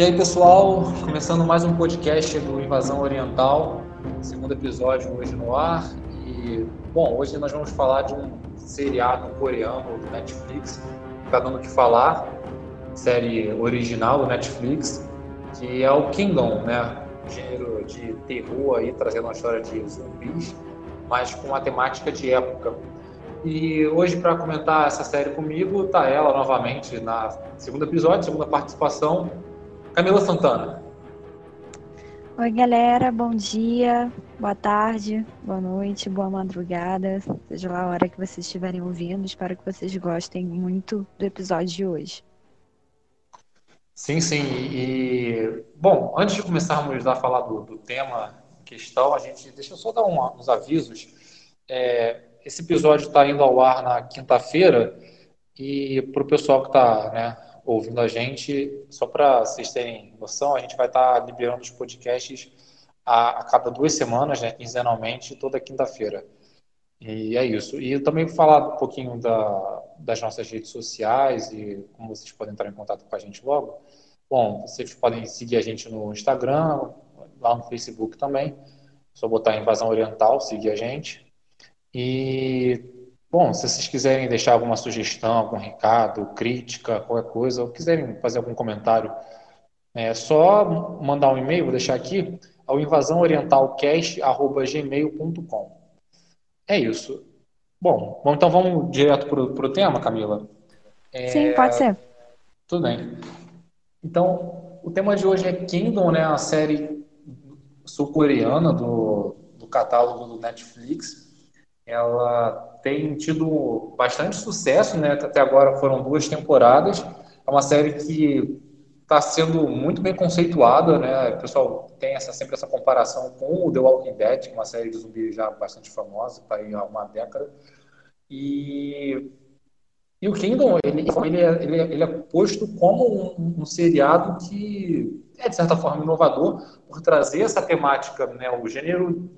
E aí, pessoal, começando mais um podcast do Invasão Oriental, segundo episódio hoje no ar. E, bom, hoje nós vamos falar de um seriado coreano do Netflix, que está dando o que falar, série original do Netflix, que é o Kingdom, né? Gênero de terror aí, trazendo uma história de zumbis, mas com uma temática de época. E hoje, para comentar essa série comigo, tá ela novamente na segundo episódio, segunda participação, Camila Santana. Oi, galera, bom dia, boa tarde, boa noite, boa madrugada, seja lá a hora que vocês estiverem ouvindo. Espero que vocês gostem muito do episódio de hoje. Sim, sim. E, bom, antes de começarmos a falar do, do tema em questão, a gente deixa eu só dar um, uns avisos. É, esse episódio está indo ao ar na quinta-feira e para o pessoal que está né, ouvindo a gente, só para vocês terem noção, a gente vai estar tá liberando os podcasts a, a, cada duas semanas, né, quinzenalmente, toda quinta-feira. E é isso. E também vou falar um pouquinho da, das nossas redes sociais e como vocês podem entrar em contato com a gente logo. Bom, vocês podem seguir a gente no Instagram, lá no Facebook também. Só botar Invasão Oriental, seguir a gente. E Bom, se vocês quiserem deixar alguma sugestão, algum recado, crítica, qualquer coisa, ou quiserem fazer algum comentário, é só mandar um e-mail, vou deixar aqui, ao invasãoorientalcast.gmail.com. É isso. Bom, bom, então vamos direto para o tema, Camila? É... Sim, pode ser. Tudo bem. Então, o tema de hoje é Kingdom, né, a série sul-coreana do, do catálogo do Netflix. Ela tem tido bastante sucesso, né? Até agora foram duas temporadas. É uma série que está sendo muito bem conceituada, né? O pessoal tem essa, sempre essa comparação com o The Walking Dead, que é uma série de zumbi já bastante famosa, está aí há uma década. E, e o Kingdom, ele, ele, é, ele, é, ele é posto como um, um seriado que é, de certa forma, inovador por trazer essa temática, né? O gênero,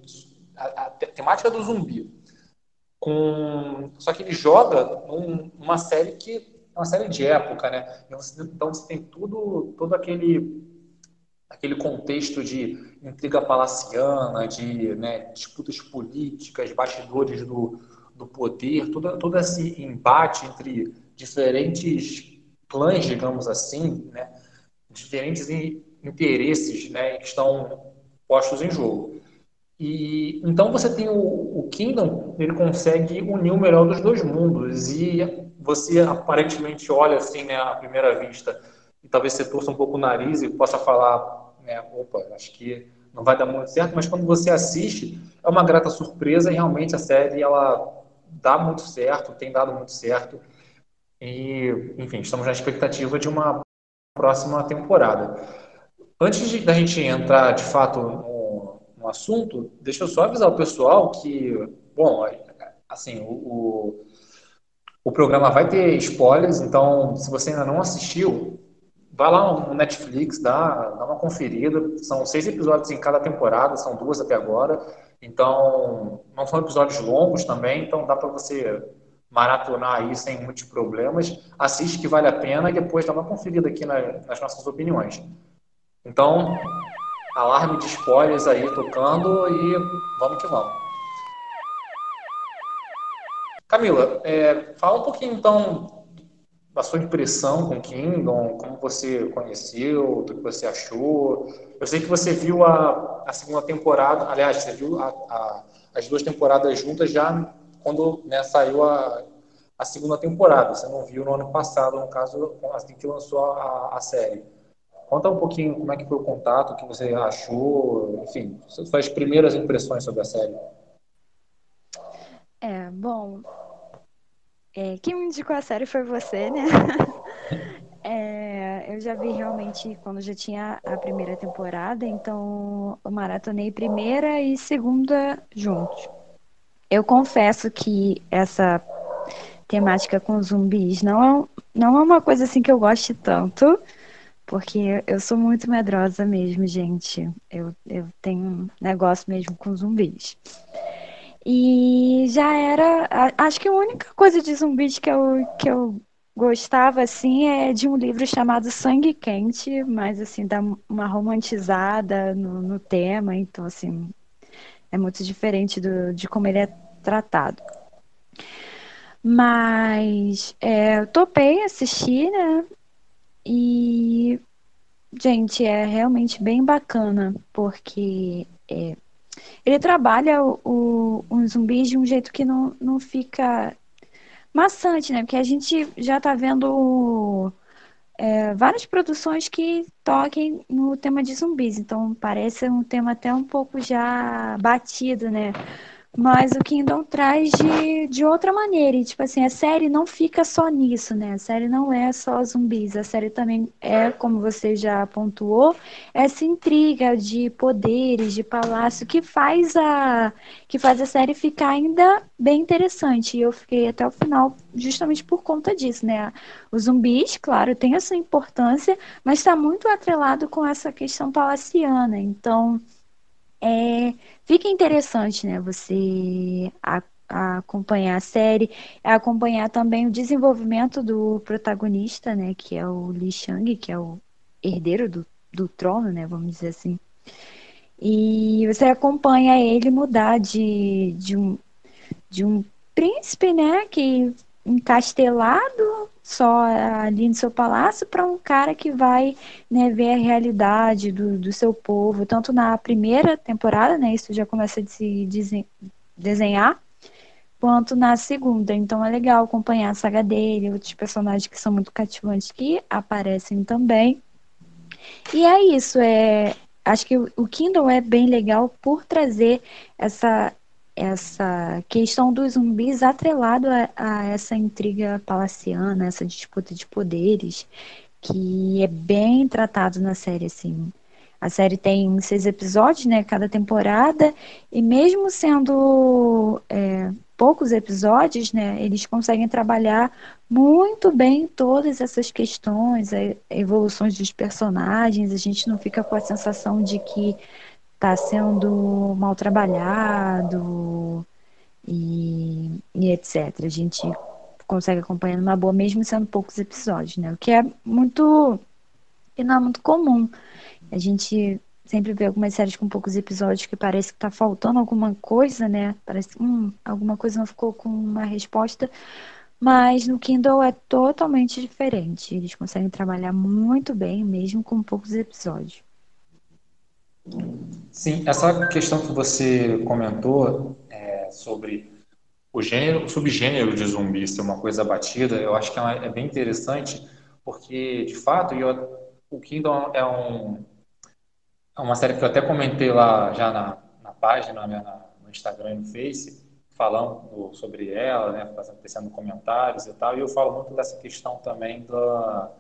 a, a temática do zumbi com só que ele joga num, série que é uma série de época, né? Então você tem tudo todo aquele aquele contexto de intriga palaciana, de né, disputas políticas, bastidores do, do poder, todo, todo esse embate entre diferentes clãs, digamos assim, né, diferentes interesses né, que estão postos em jogo. E então você tem o, o Kingdom, ele consegue unir o melhor dos dois mundos e você aparentemente olha assim, né, à primeira vista, e talvez você torça um pouco o nariz e possa falar, né, opa, acho que não vai dar muito certo, mas quando você assiste, é uma grata surpresa e realmente a série ela dá muito certo, tem dado muito certo. E, enfim, estamos na expectativa de uma próxima temporada. Antes de, da gente entrar de fato um assunto, deixa eu só avisar o pessoal que, bom, assim, o, o, o, programa vai ter spoilers, então se você ainda não assistiu, vai lá no Netflix, dá, dá uma conferida. São seis episódios em cada temporada, são duas até agora, então não são episódios longos também, então dá para você maratonar aí sem muitos problemas. Assiste que vale a pena e depois dá uma conferida aqui na, nas nossas opiniões. Então, alarme de spoilers aí tocando e vamos que vamos. Camila, é, fala um pouquinho então da sua impressão com Kingdom, como você conheceu, do que você achou. Eu sei que você viu a, a segunda temporada, aliás, você viu a, a, as duas temporadas juntas já quando né, saiu a, a segunda temporada. Você não viu no ano passado, no caso, assim que lançou a, a série. Conta um pouquinho como é que foi o contato, o que você achou, enfim, suas primeiras impressões sobre a série. É, bom, é, quem me indicou a série foi você, né? É, eu já vi realmente quando já tinha a primeira temporada, então eu maratonei primeira e segunda juntos. Eu confesso que essa temática com zumbis não é, não é uma coisa assim que eu goste tanto, porque eu sou muito medrosa mesmo, gente. Eu, eu tenho um negócio mesmo com zumbis. E já era. Acho que a única coisa de zumbis que eu, que eu gostava assim é de um livro chamado Sangue Quente, mas assim dá uma romantizada no, no tema, então assim é muito diferente do, de como ele é tratado. Mas é, eu topei assistir, né? E gente, é realmente bem bacana, porque é, ele trabalha o, o, os zumbis de um jeito que não, não fica maçante, né? Porque a gente já tá vendo é, várias produções que toquem no tema de zumbis, então parece um tema até um pouco já batido, né? Mas o Kingdom traz de, de outra maneira. E, tipo assim, a série não fica só nisso, né? A série não é só zumbis. A série também é, como você já pontuou, essa intriga de poderes, de palácio, que faz a, que faz a série ficar ainda bem interessante. E eu fiquei até o final justamente por conta disso, né? Os zumbis, claro, tem a sua importância, mas está muito atrelado com essa questão palaciana. Então é, fica interessante, né? Você a, a acompanhar a série, acompanhar também o desenvolvimento do protagonista, né? Que é o Li Shang, que é o herdeiro do, do trono, né? Vamos dizer assim. E você acompanha ele mudar de, de, um, de um príncipe, né? Que encastelado só ali no seu palácio para um cara que vai né, ver a realidade do, do seu povo, tanto na primeira temporada, né, isso já começa a se desenhar, quanto na segunda. Então é legal acompanhar a saga dele, outros personagens que são muito cativantes que aparecem também. E é isso, é, acho que o Kindle é bem legal por trazer essa essa questão dos zumbis atrelado a, a, essa intriga palaciana, essa disputa de poderes, que é bem tratado na série, assim. A série tem seis episódios, né, cada temporada, e mesmo sendo é, poucos episódios, né, eles conseguem trabalhar muito bem todas essas questões, evoluções dos personagens, a gente não fica com a sensação de que está sendo mal trabalhado e, e etc. A gente consegue acompanhar numa boa, mesmo sendo poucos episódios, né? O que é muito. que não é muito comum. A gente sempre vê algumas séries com poucos episódios que parece que está faltando alguma coisa, né? Parece que hum, alguma coisa não ficou com uma resposta. Mas no Kindle é totalmente diferente. Eles conseguem trabalhar muito bem, mesmo com poucos episódios. Sim, essa questão que você comentou é, sobre o gênero, o subgênero de zumbi ser uma coisa batida, eu acho que é, bem interessante, porque de fato eu, o Kingdom é, um, é uma série que eu até comentei lá já na, na página, na, no Instagram e no Face, falando sobre ela, né, fazendo, comentários e tal, e eu falo muito dessa questão também da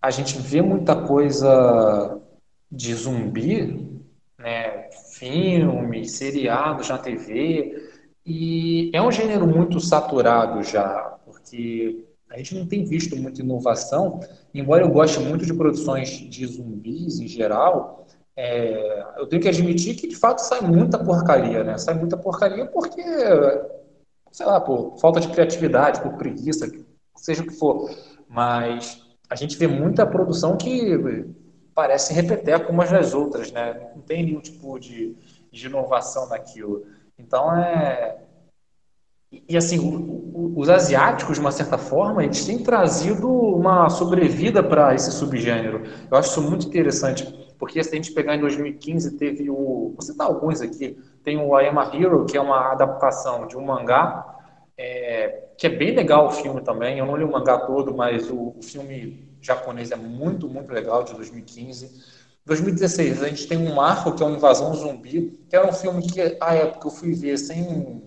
a gente vê muita coisa de zumbi, né, filmes, seriados na TV, e é um gênero muito saturado já, porque a gente não tem visto muita inovação, embora eu goste muito de produções de zumbis em geral, é, eu tenho que admitir que de fato sai muita porcaria, né? Sai muita porcaria porque, sei lá, por falta de criatividade, por preguiça, seja o que for. Mas a gente vê muita produção que parecem repetir umas das outras, né? Não tem nenhum tipo de, de inovação naquilo. Então é e assim, os asiáticos, de uma certa forma, eles têm trazido uma sobrevida para esse subgênero. Eu acho isso muito interessante, porque se a gente pegar em 2015, teve o. Vou citar alguns aqui. Tem o I Am a Hero, que é uma adaptação de um mangá, é, que é bem legal o filme também. Eu não li o mangá todo, mas o, o filme japonês é muito, muito legal, de 2015. 2016, a gente tem um marco que é uma Invasão Zumbi, que era um filme que, à época, eu fui ver sem,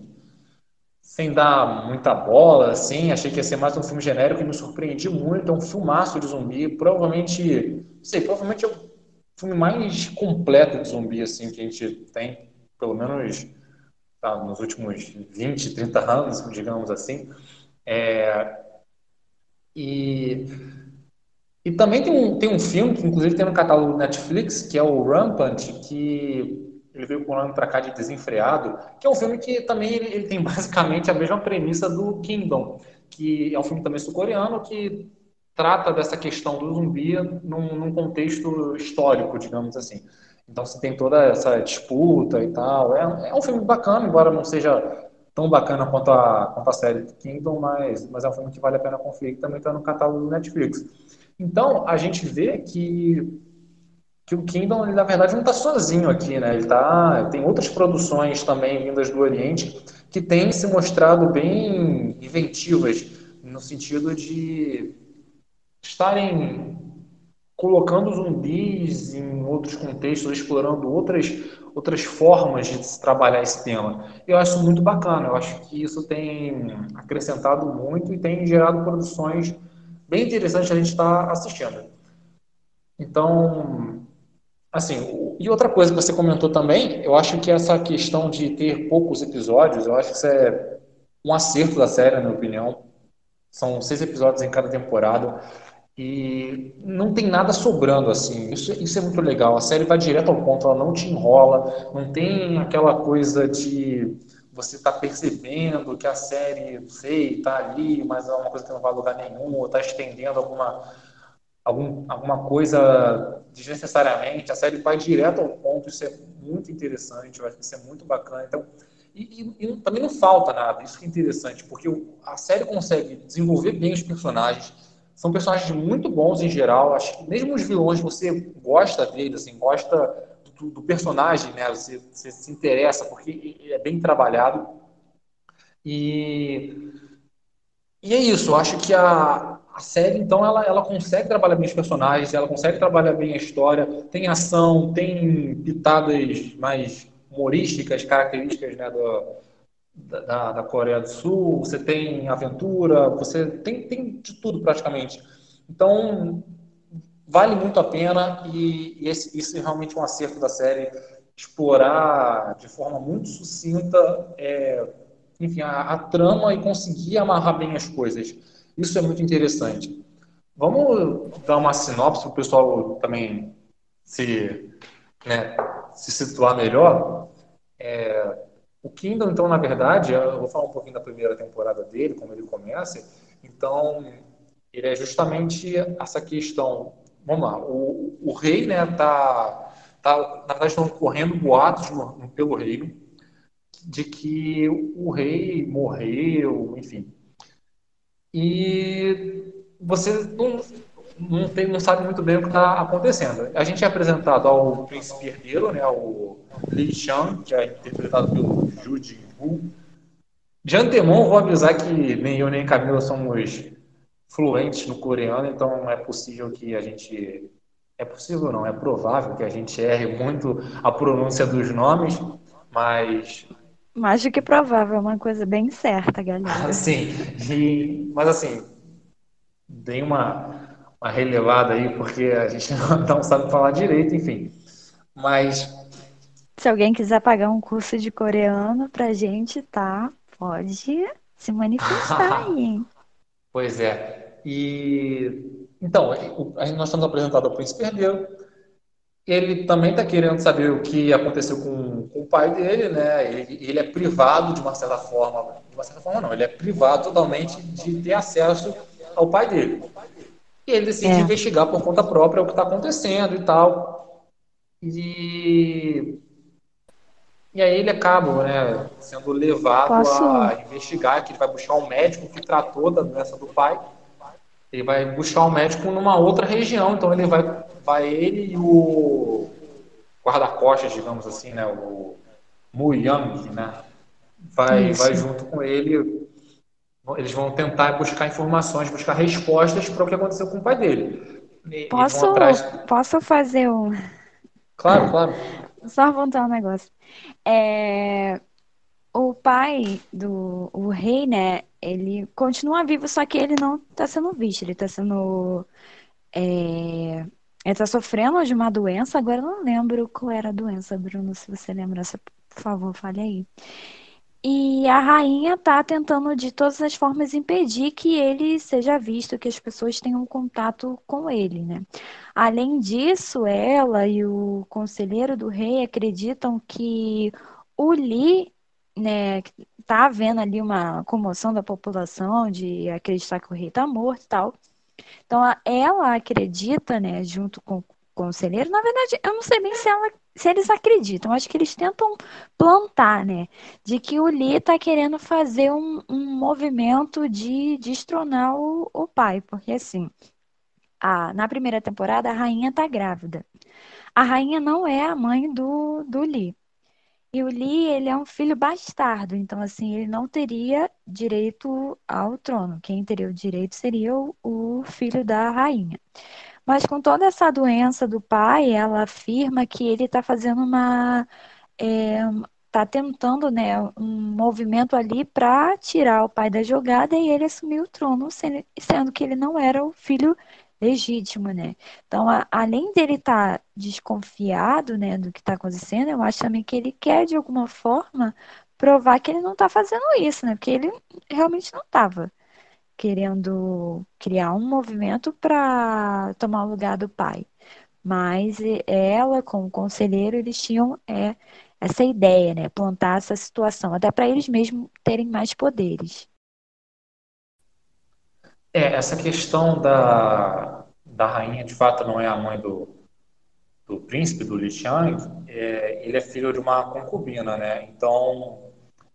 sem dar muita bola, assim, achei que ia ser mais um filme genérico e me surpreendi muito. É um filmaço de zumbi, provavelmente, não sei, provavelmente é o filme mais completo de zumbi, assim, que a gente tem, pelo menos tá, nos últimos 20, 30 anos, digamos assim. É, e e também tem um, tem um filme que, inclusive, tem no catálogo do Netflix, que é o Rampant, que ele veio com o nome para cá de Desenfreado, que é um filme que também ele, ele, tem basicamente a mesma premissa do Kingdom, que é um filme também sul-coreano que trata dessa questão do zumbi num, num, contexto histórico, digamos assim. Então você tem toda essa disputa e tal. É, é um filme bacana, embora não seja tão bacana quanto a, quanto a série Kingdom, mas, mas é um filme que vale a pena conferir, que também está no catálogo do Netflix. Então, a gente vê que, que o Kingdom, ele, na verdade, não está sozinho aqui, né? Ele tá, tem outras produções também vindas do Oriente que têm se mostrado bem inventivas, no sentido de estarem colocando zumbis em outros contextos, explorando outras, outras formas de se trabalhar esse tema. Eu acho muito bacana, eu acho que isso tem acrescentado muito e tem gerado produções bem interessantes a gente estar tá assistindo. Então, assim, e outra coisa que você comentou também, eu acho que essa questão de ter poucos episódios, eu acho que isso é um acerto da série, na minha opinião. São seis episódios em cada temporada e não tem nada sobrando assim. Isso, isso é muito legal. A série vai direto ao ponto, ela não te enrola, não tem aquela coisa de você está percebendo que a série, sei, está ali, mas é uma coisa que não vai lugar nenhum, ou está estendendo alguma, algum, alguma coisa desnecessariamente. A série vai direto ao ponto, isso é muito interessante, eu acho que isso é muito bacana. Então, e, e, e também não falta nada, isso que é interessante, porque a série consegue desenvolver bem os personagens, são personagens muito bons em geral, acho que mesmo os vilões você gosta deles, assim, gosta do, do personagem, né? Você, você, se interessa porque é bem trabalhado. E, e é isso. Acho que a, a série, então, ela, ela consegue trabalhar bem os personagens, ela consegue trabalhar bem a história. Tem ação, tem pitadas mais humorísticas, características né, do, da, da, Coreia do Sul, você tem aventura, você tem, tem de tudo praticamente. Então, vale muito a pena e, e esse, isso é realmente um acerto da série explorar de forma muito sucinta é, enfim, a, a, trama e conseguir amarrar bem as coisas. Isso é muito interessante. Vamos dar uma sinopse para o pessoal também se, né, se situar melhor. É, o Kingdom, então, na verdade, eu vou falar um pouquinho da primeira temporada dele, como ele começa. Então, ele é justamente essa questão vamos lá, o, o rei, né, tá, tá, na verdade estão correndo boatos no, no, pelo reino de que o rei morreu, enfim. E você não, não, tem, não sabe muito bem o que está acontecendo. A gente é apresentado ao príncipe herdeiro, né, o Li Xiang, que é interpretado pelo Ju Jin-woo. De antemão, vou avisar que nem eu nem Camila somos fluentes no coreano, então é possível que a gente. É possível não, é provável que a gente erre muito a pronúncia dos nomes, mas. Mais do que provável, é uma coisa bem certa, galera. Sim, e, mas assim, dei uma, uma relevada aí, porque a gente não sabe falar direito, enfim. Mas. Se alguém quiser pagar um curso de coreano pra gente, tá? Pode se manifestar aí. Pois é. E então, nós estamos apresentando ao príncipe herdeiro. Ele também está querendo saber o que aconteceu com, com, o pai dele, né? Ele, ele, é privado de uma certa forma, de uma certa forma não, ele é privado totalmente de ter acesso ao pai dele. E ele decide é. investigar por conta própria o que está acontecendo e tal. E e aí ele acaba né, sendo levado Posso... a investigar, que ele vai buscar um médico que tratou da doença do pai. Ele vai buscar um médico numa outra região, então ele vai, vai ele e o guarda-costas, digamos assim, né, o Mu Yang, né, vai, vai junto com ele. Eles vão tentar buscar informações, buscar respostas para o que aconteceu com o pai dele. Posso, posso fazer um. Claro, claro. Só voltar um negócio. É, o pai do o rei, né? Ele continua vivo, só que ele não está sendo visto. Ele está sendo. É, ele está sofrendo de uma doença. Agora eu não lembro qual era a doença, Bruno. Se você lembra, por favor, fale aí. E a rainha está tentando de todas as formas impedir que ele seja visto, que as pessoas tenham contato com ele, né? Além disso, ela e o conselheiro do rei acreditam que o Li, né, tá havendo ali uma comoção da população de acreditar que o rei está morto e tal. Então, ela acredita, né, junto com conselheiro, na verdade, eu não sei bem se, ela, se eles acreditam, acho que eles tentam plantar, né, de que o Lee está querendo fazer um, um movimento de destronar o, o pai, porque assim, a, na primeira temporada a rainha está grávida. A rainha não é a mãe do, do Lee. E o Lee, ele é um filho bastardo, então assim, ele não teria direito ao trono. Quem teria o direito seria o, o filho da rainha. Mas com toda essa doença do pai, ela afirma que ele está fazendo uma. está é, tentando né, um movimento ali para tirar o pai da jogada e ele assumir o trono, sendo, sendo que ele não era o filho legítimo, né? Então, a, além dele estar tá desconfiado, né, do que está acontecendo, eu acho também que ele quer, de alguma forma, provar que ele não está fazendo isso, né? Porque ele realmente não estava querendo criar um movimento para tomar o lugar do pai. Mas ela, com o conselheiro, eles tinham é, essa ideia, né? Plantar essa situação, até para eles mesmos terem mais poderes. É, essa questão da, da rainha, de fato, não é a mãe do, do príncipe, do Li Xiang, é, ele é filho de uma concubina, né? Então,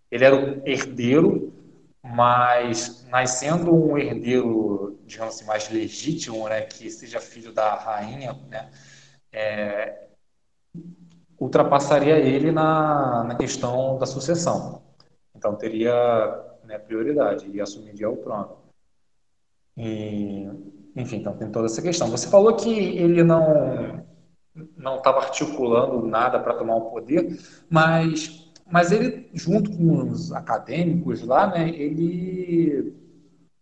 ele era o herdeiro, mas nascendo um herdeiro, digamos assim, mais legítimo, né? Que seja filho da rainha, né? É, ultrapassaria ele na, na questão da sucessão. Então, teria né, prioridade e assumiria o trono. E, enfim, então tem toda essa questão. Você falou que ele não não estava articulando nada para tomar o poder, mas mas ele junto com os acadêmicos lá, né, ele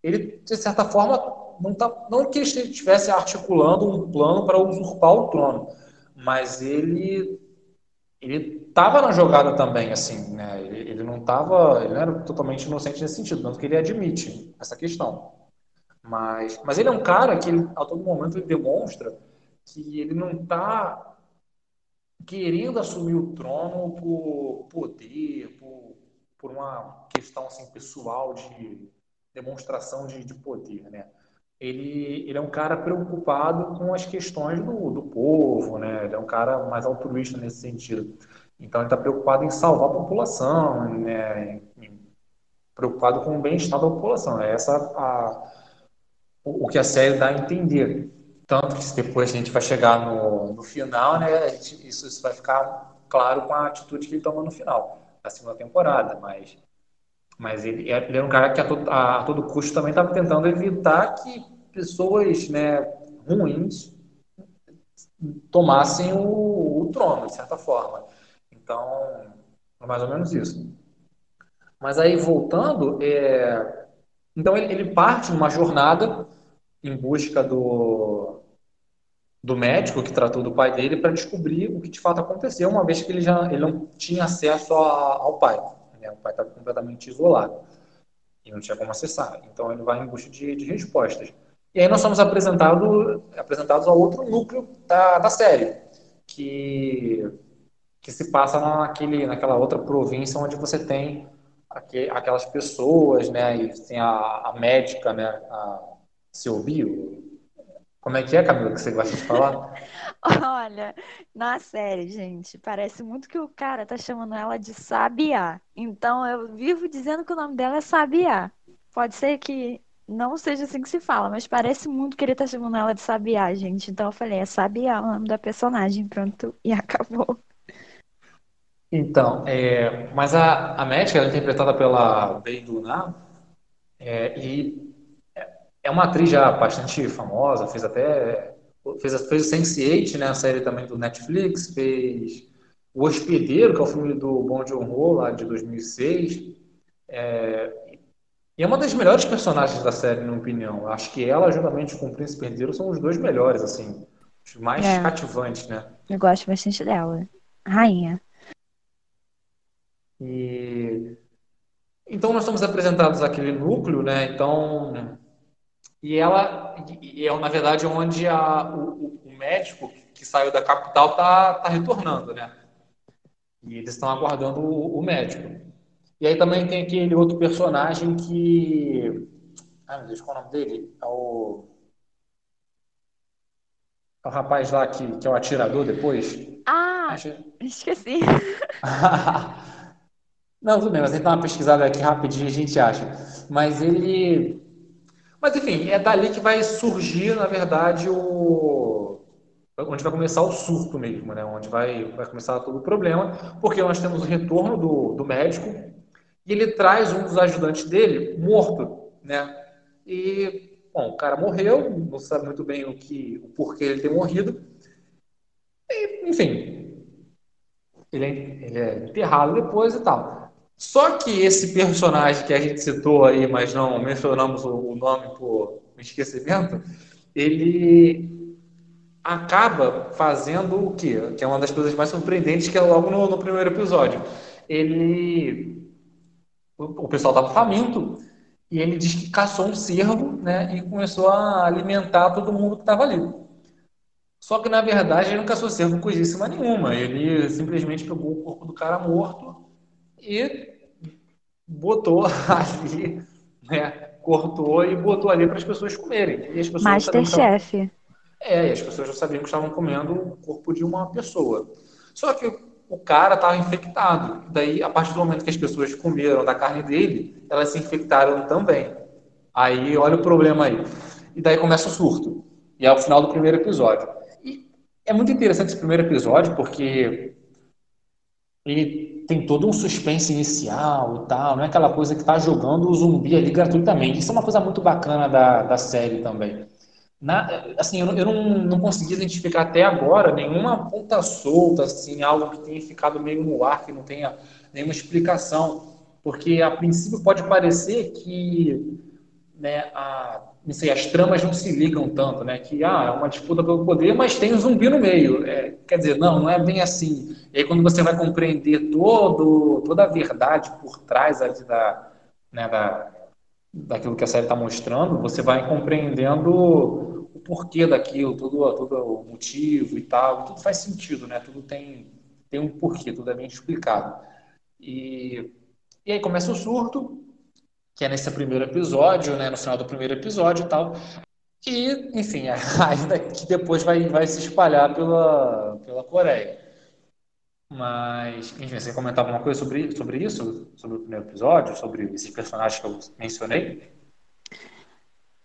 ele de certa forma não tá não que ele estivesse articulando um plano para usurpar o trono, mas ele ele estava na jogada também, assim, né? Ele, ele não estava, ele não era totalmente inocente nesse sentido, tanto que ele admite essa questão. Mas, mas ele é um cara que, ele, a todo momento, ele demonstra que ele não está querendo assumir o trono por poder, por, por uma questão assim, pessoal de demonstração de, de poder, né? Ele, ele é um cara preocupado com as questões do, do povo, né? Ele é um cara mais altruísta nesse sentido. Então, ele está preocupado em salvar a população, né? preocupado com o bem-estar da população. É essa a, o, que a série dá a entender. Tanto que depois a gente vai chegar no, no final, né, gente, isso, isso vai ficar claro com a atitude que ele toma no final, da segunda temporada, mas mas ele, ele é um cara que a todo, a, a todo custo também estava tentando evitar que pessoas né, ruins tomassem o, o, trono, de certa forma. Então, é mais ou menos isso. Mas aí, voltando, é, então ele, ele parte numa jornada em busca do, do médico que tratou do pai dele para descobrir o que de fato aconteceu, uma vez que ele já ele não tinha acesso a, ao pai. Né? O pai estava completamente isolado e não tinha como acessar. Então ele vai em busca de, de respostas. E aí nós somos apresentado, apresentados ao outro núcleo da, da série, que, que se passa naquele, naquela outra província onde você tem aquelas pessoas, né? E tem a, a médica, né? A Silvio. Como é que é, Camila, que você gosta de falar? Olha, na série, gente, parece muito que o cara tá chamando ela de Sabiá. Então eu vivo dizendo que o nome dela é Sabiá. Pode ser que não seja assim que se fala, mas parece muito que ele tá chamando ela de Sabiá, gente. Então eu falei, é Sabiá o nome da personagem, pronto, e acabou. Então, é, mas a, a médica ela é interpretada pela Bey Dunar, é, e é uma atriz já bastante famosa, fez até fez, fez o Sense8, né, a série também do Netflix, fez O Hospedeiro, que é o filme do Bong Joon-ho, lá de 2006, é, e é uma das melhores personagens da série, na minha opinião. Acho que ela, juntamente com o Príncipe Herdeiro, são os dois melhores, assim, os mais é. cativantes, né? Eu gosto bastante dela. Rainha. E então nós estamos apresentados aquele núcleo, né? Então e ela e é na verdade onde a, o, o médico que saiu da capital tá, tá retornando, né? E eles estão aguardando o, o médico. E aí também tem aquele outro personagem que. Ai meu Deus, qual é o nome dele? É o. É o rapaz lá que, que é o atirador depois. Ah, Acho... esqueci. Não, tudo bem, mas a gente dá uma pesquisada aqui rapidinho a gente acha. Mas ele. Mas enfim, é dali que vai surgir, na verdade, o. Onde vai começar o surto mesmo, né? Onde vai, vai começar todo o problema, porque nós temos o retorno do, do médico e ele traz um dos ajudantes dele morto, né? E, bom, o cara morreu, não sabe muito bem o que, o porquê ele ter morrido. E, enfim, ele é, ele é enterrado depois e tal. Só que esse personagem que a gente citou aí, mas não mencionamos o nome por esquecimento, ele acaba fazendo o quê? Que é uma das coisas mais surpreendentes, que é logo no, no primeiro episódio. Ele. O, pessoal estava faminto e ele diz que caçou um cervo né, e começou a alimentar todo mundo que estava ali. Só que, na verdade, ele não caçou cervo coisíssima nenhuma. Ele simplesmente pegou o corpo do cara morto e botou ali, né? Cortou e botou ali para as pessoas comerem. E as pessoas Masterchef. É, e as pessoas já sabiam que estavam comendo o corpo de uma pessoa. Só que o cara estava infectado. Daí, a partir do momento que as pessoas comeram da carne dele, elas se infectaram também. Aí, olha o problema aí. E daí começa o surto. E é o final do primeiro episódio. E é muito interessante esse primeiro episódio, porque ele tem todo um suspense inicial e tal, não é aquela coisa que está jogando o zumbi ali gratuitamente. Isso é uma coisa muito bacana da, da série também. Na, assim, eu, eu não, não consegui identificar até agora nenhuma ponta solta, assim, algo que tenha ficado meio no ar, que não tenha nenhuma explicação. Porque, a princípio, pode parecer que né, a, não sei, as tramas não se ligam tanto, né? Que ah, é uma disputa pelo poder, mas tem um zumbi no meio. É, quer dizer, não, não é bem assim. E aí quando você vai compreender todo, toda a verdade por trás ali da, né, da, daquilo que a série está mostrando, você vai compreendendo o porquê daquilo, todo, todo o motivo e tal. Tudo faz sentido, né? Tudo tem, tem um porquê, tudo é bem explicado. E, e aí começa o surto, que é nesse primeiro episódio, né, no final do primeiro episódio e tal. E, enfim, ainda que depois vai, vai se espalhar pela, pela Coreia. Mas, enfim, você comentava alguma coisa sobre, sobre isso? Sobre o primeiro episódio? Sobre esses personagens que eu mencionei?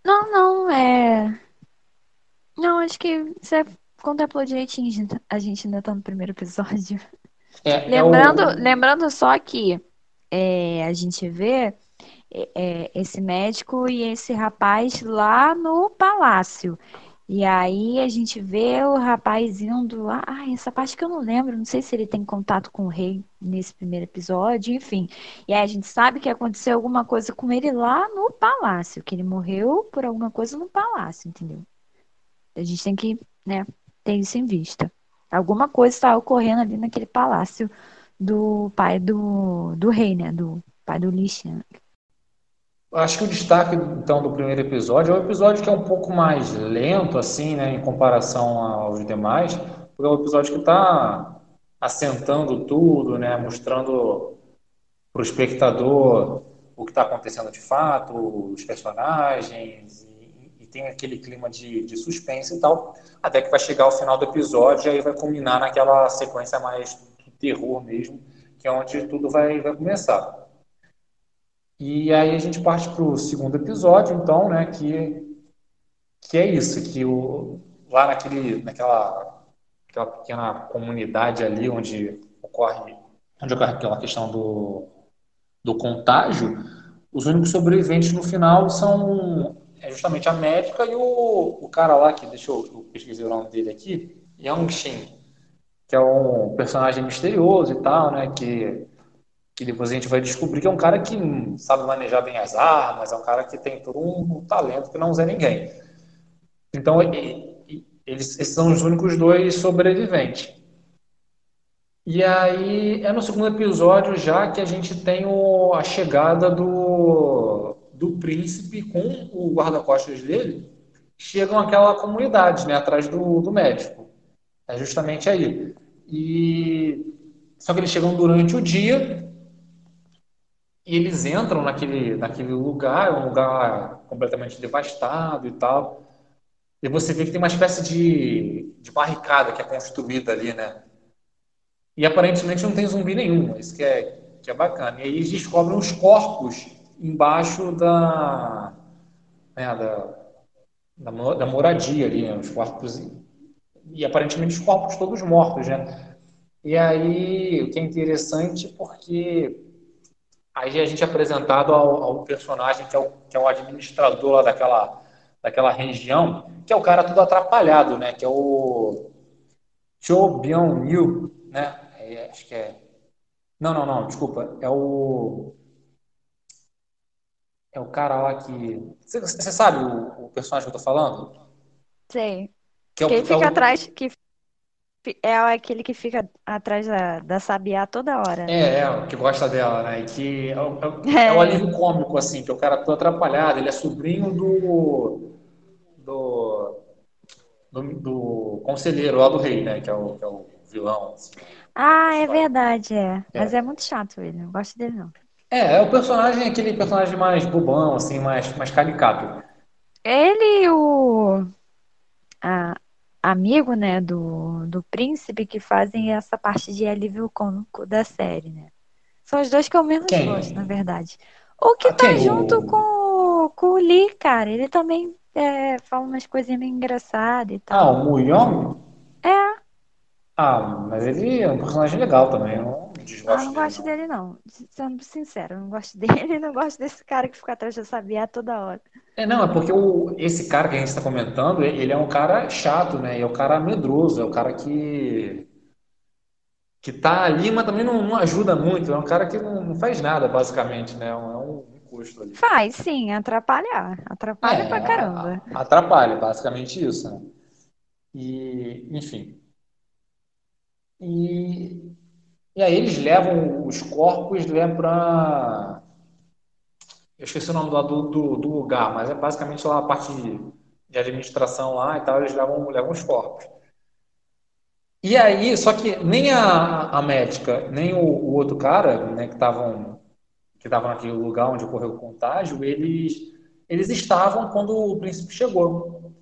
Não, não, é. Não, acho que você contemplou direitinho. A gente ainda tá no primeiro episódio. É, lembrando, é o... lembrando só que é, a gente vê é, é, esse médico e esse rapaz lá no palácio. E aí a gente vê o rapaz indo lá. Ah, essa parte que eu não lembro, não sei se ele tem contato com o rei nesse primeiro episódio, enfim. E aí a gente sabe que aconteceu alguma coisa com ele lá no palácio, que ele morreu por alguma coisa no palácio, entendeu? A gente tem que, né, ter isso em vista. Alguma coisa está ocorrendo ali naquele palácio do pai do, do rei, né? Do pai do Lixan. Acho que o destaque, então, do primeiro episódio é o episódio que é um pouco mais lento, assim, né, em comparação aos demais, porque é um episódio que está assentando tudo, né, mostrando para o espectador o que está acontecendo de fato, os personagens, e, e tem aquele clima de, de, suspense e tal, até que vai chegar ao final do episódio e aí vai culminar naquela sequência mais de terror mesmo, que é onde tudo vai, vai começar. E aí a gente parte para o segundo episódio, então, né, que, que é isso, que o, lá naquele, naquela aquela pequena comunidade ali onde ocorre, onde ocorre aquela questão do, do contágio, os únicos sobreviventes no final são é justamente a médica e o, o cara lá, que deixa eu, pesquisei o nome dele aqui, Yang Xin, que é um personagem misterioso e tal, né, que que depois a gente vai descobrir que é um cara que sabe manejar bem as armas, é um cara que tem todo um talento que não usa ninguém. Então, eles, esses são os únicos dois sobreviventes. E aí, é no segundo episódio já que a gente tem o, a chegada do, do príncipe com o guarda-costas dele, chegam àquela comunidade, né, atrás do, do médico. É justamente aí. E só que eles chegam durante o dia E eles entram naquele, naquele lugar, um lugar completamente devastado e tal. E você vê que tem uma espécie de, de barricada que é construída ali, né? E aparentemente não tem zumbi nenhum, isso que é, que é bacana. E aí eles descobrem os corpos embaixo da, né, da, da, da, moradia ali, né, os corpos. E aparentemente os corpos todos mortos, né? E aí, o que é interessante porque aí a gente é apresentado ao, ao personagem que é, o, que é o administrador lá daquela, daquela região, que é o cara todo atrapalhado, né? Que é o Cho Byung Yu, né? É, acho que é. Não, não, não, desculpa. É o. É o cara lá que. Você, sabe o, o, personagem que eu tô falando? Sei. Que, é o, que fica é o... atrás, que é aquele que fica atrás da, da Sabiá toda hora. É, é, o que gosta dela, né? E que é o, é, é o alívio cômico, assim, que o cara todo atrapalhado, ele é sobrinho do. do. do, do conselheiro lá do rei, né? Que é o, que é o vilão. Assim. Ah, é verdade, é. é. Mas é muito chato ele, não gosto dele, não. É, é o personagem, aquele personagem mais bobão, assim, mais, mais caricato. Ele e o. A, amigo, né, do, do príncipe que fazem essa parte de alívio cômico da série, né? São os dois que eu menos quem? gosto, na verdade. O que ah, tá junto com, com o Lee, cara, ele também é, fala umas coisinhas meio engraçadas e tal. Ah, o Muyong? É. Ah, mas ele é um personagem legal também, não desgosto ah, não gosto dele, dele, não. Sendo sincero, eu não gosto dele não gosto desse cara que fica atrás da Sabiá toda hora. É, não, é porque o, esse cara que a gente está comentando, ele é um cara chato, né? É um cara medroso, é um cara que que tá ali, mas também não, não ajuda muito. É um cara que não, não faz nada, basicamente, né? É um, um custo ali. Faz, sim, atrapalhar. Atrapalha é, pra caramba. Atrapalha, basicamente isso, né? E, enfim. E, e aí eles levam os corpos né, para eu esqueci o nome do, do, do, lugar, mas é basicamente lá a parte de, de administração lá e tal, eles levam, levam os corpos. E aí, só que nem a, a médica, nem o, o outro cara, né, que estavam que estavam naquele lugar onde ocorreu o contágio, eles, eles estavam quando o príncipe chegou.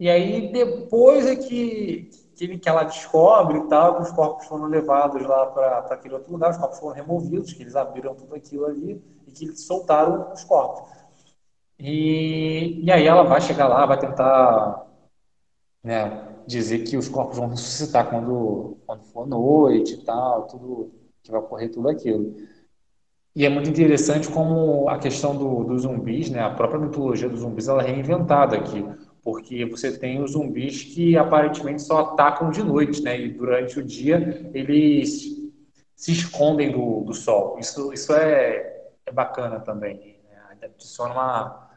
E aí, depois é que, que, que ela descobre e tal, que os corpos foram levados lá para aquele outro lugar, os corpos foram removidos, que eles abriram tudo aquilo ali e que soltaram os corpos. E, e aí ela vai chegar lá, vai tentar né, dizer que os corpos vão ressuscitar quando, quando for noite e tal, tudo que vai ocorrer tudo aquilo. E é muito interessante como a questão do, dos zumbis, né, a própria mitologia dos zumbis, ela é reinventada aqui, porque você tem os zumbis que aparentemente só atacam de noite, né, e durante o dia eles se escondem do, do sol. Isso, isso é, é bacana também. Né? Adiciona uma,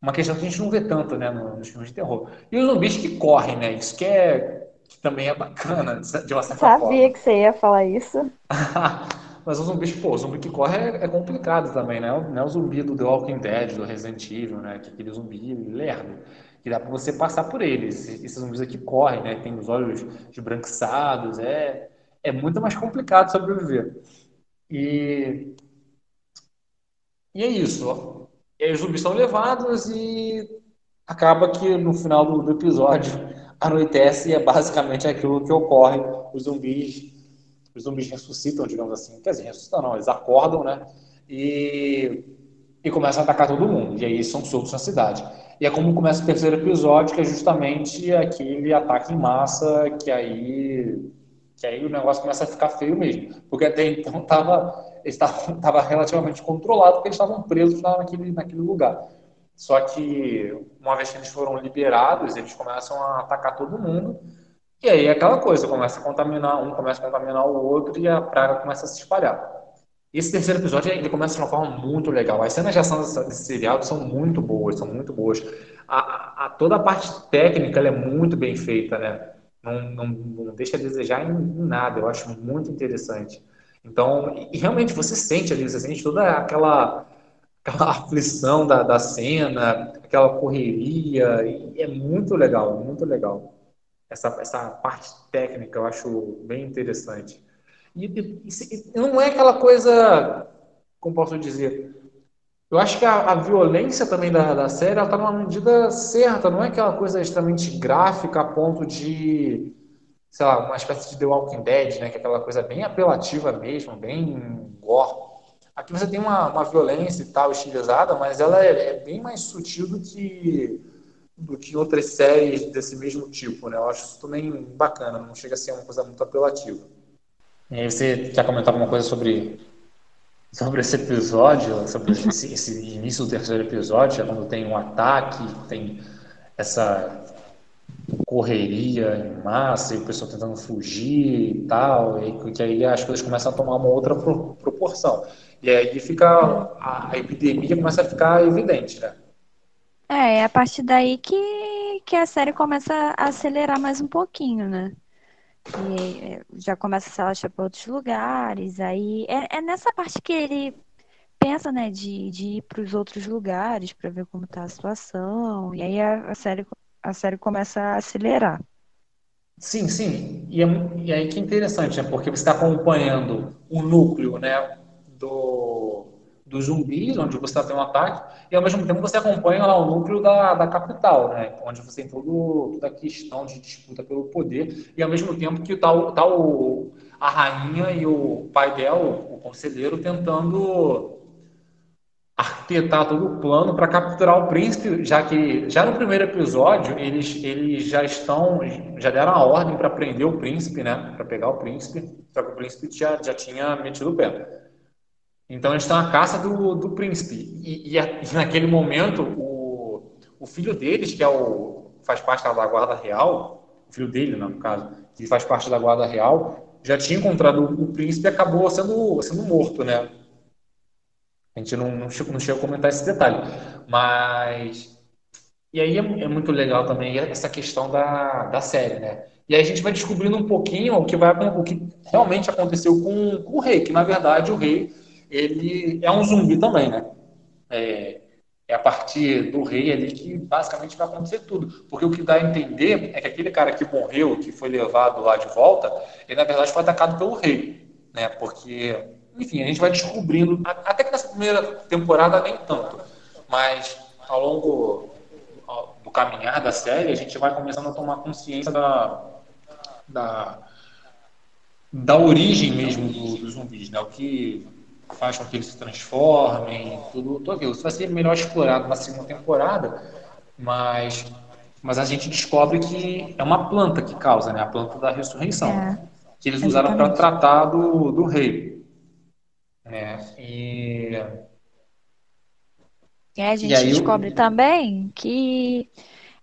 uma questão que a gente não vê tanto né, nos filmes de terror. E os zumbis que correm, né? Isso que, é, que também é bacana, de uma certa Sabia forma. Sabia que você ia falar isso. Mas os zumbis, pô, o zumbi que corre é, é, complicado também, né? Não é o zumbi do The Walking Dead, do Resident Evil, né? Que é aquele zumbi lerdo. Que dá pra você passar por eles. Esses zumbis aqui correm, né? Tem os olhos esbranquiçados. É, é muito mais complicado sobreviver. E e é isso. E aí os zumbis são levados e acaba que no final do, do episódio anoitece e é basicamente aquilo que ocorre. Os zumbis, os zumbis ressuscitam, digamos assim. Quer dizer, ressuscitam não, eles acordam, né? E, e começam a atacar todo mundo. E aí são soltos na cidade. E é como começa o terceiro episódio, que é justamente aquele ataque em massa, que aí, que aí o negócio começa a ficar feio mesmo. Porque até então tava estava relativamente controlado porque eles estavam presos naquele, naquele lugar. Só que, uma vez que eles foram liberados, eles começam a atacar todo mundo. E aí é aquela coisa, começa a contaminar, um começa a contaminar o outro e a praga começa a se espalhar. Esse terceiro episódio ele começa de uma forma muito legal. As cenas de ação desse seriado são muito boas, são muito boas. A, a toda a parte técnica é muito bem feita, né? Não, não, não deixa a desejar em, em nada. Eu acho muito interessante. Então, e realmente você sente ali, você sente toda aquela, aquela aflição da, da cena, aquela correria, e é muito legal, muito legal. Essa, essa parte técnica eu acho bem interessante. E, e, e não é aquela coisa como posso dizer, eu acho que a, a violência também da, da série está numa medida certa, não é aquela coisa extremamente gráfica a ponto de, sei lá, uma espécie de The Walking Dead, né? Que é aquela coisa bem apelativa mesmo, bem gore. Aqui você tem uma, uma violência e tal estilizada, mas ela é, é, bem mais sutil do que do que outras séries desse mesmo tipo, né? Eu acho isso também bacana, não chega a ser uma coisa muito apelativa. E você quer comentar alguma coisa sobre sobre esse episódio, sobre esse, esse, início do terceiro episódio, é quando tem um ataque, tem essa correria em massa e o pessoal tentando fugir e tal, e que aí as coisas começam a tomar uma outra proporção. E aí fica a, a epidemia começa a ficar evidente, né? É, é a partir daí que, que a série começa a acelerar mais um pouquinho, né? E é, já começa a se alaxar para outros lugares. Aí é, é, nessa parte que ele pensa, né, de, de ir para os outros lugares para ver como está a situação. E aí a, a, série, a série começa a acelerar. Sim, sim. E, é, e aí que é interessante, né? Porque você está acompanhando o núcleo, né, do dos zumbis, onde você tem um ataque, e ao mesmo tempo você acompanha lá o núcleo da, da capital, né? Onde você tem todo, toda a questão de disputa pelo poder, e ao mesmo tempo que está tá o, a rainha e o pai dela, o conselheiro, tentando arquitetar todo o plano para capturar o príncipe, já que já no primeiro episódio eles, eles já estão, já deram a ordem para prender o príncipe, né? Para pegar o príncipe, só que o príncipe já, já tinha metido o pé. Então eles estão à caça do, do príncipe. E, e, e, naquele momento, o, o filho deles, que é o, faz parte da guarda real, o filho dele, né, no caso, que faz parte da guarda real, já tinha encontrado o, o príncipe e acabou sendo, sendo morto, né? A gente não, não, chegou, não a comentar esse detalhe. Mas. E aí é, é, muito legal também essa questão da, da série, né? E aí a gente vai descobrindo um pouquinho o que, vai, o que realmente aconteceu com, com o rei, que na verdade o rei ele é um zumbi também, né? É, é a partir do rei ali que basicamente vai acontecer tudo. Porque o que dá a entender é que aquele cara que morreu, que foi levado lá de volta, ele na verdade foi atacado pelo rei, né? Porque, enfim, a gente vai descobrindo, até que nessa primeira temporada nem tanto, mas ao longo do caminhar da série, a gente vai começando a tomar consciência da, da, da origem mesmo dos do zumbis, né? O que faz com que eles se transformem, tudo, tudo aquilo. Isso vai ser melhor explorado na segunda temporada, mas, mas a gente descobre que é uma planta que causa, né? A planta da ressurreição. É, que eles usaram para tratar do, do rei. Né? E... E a gente e aí, descobre eu... também que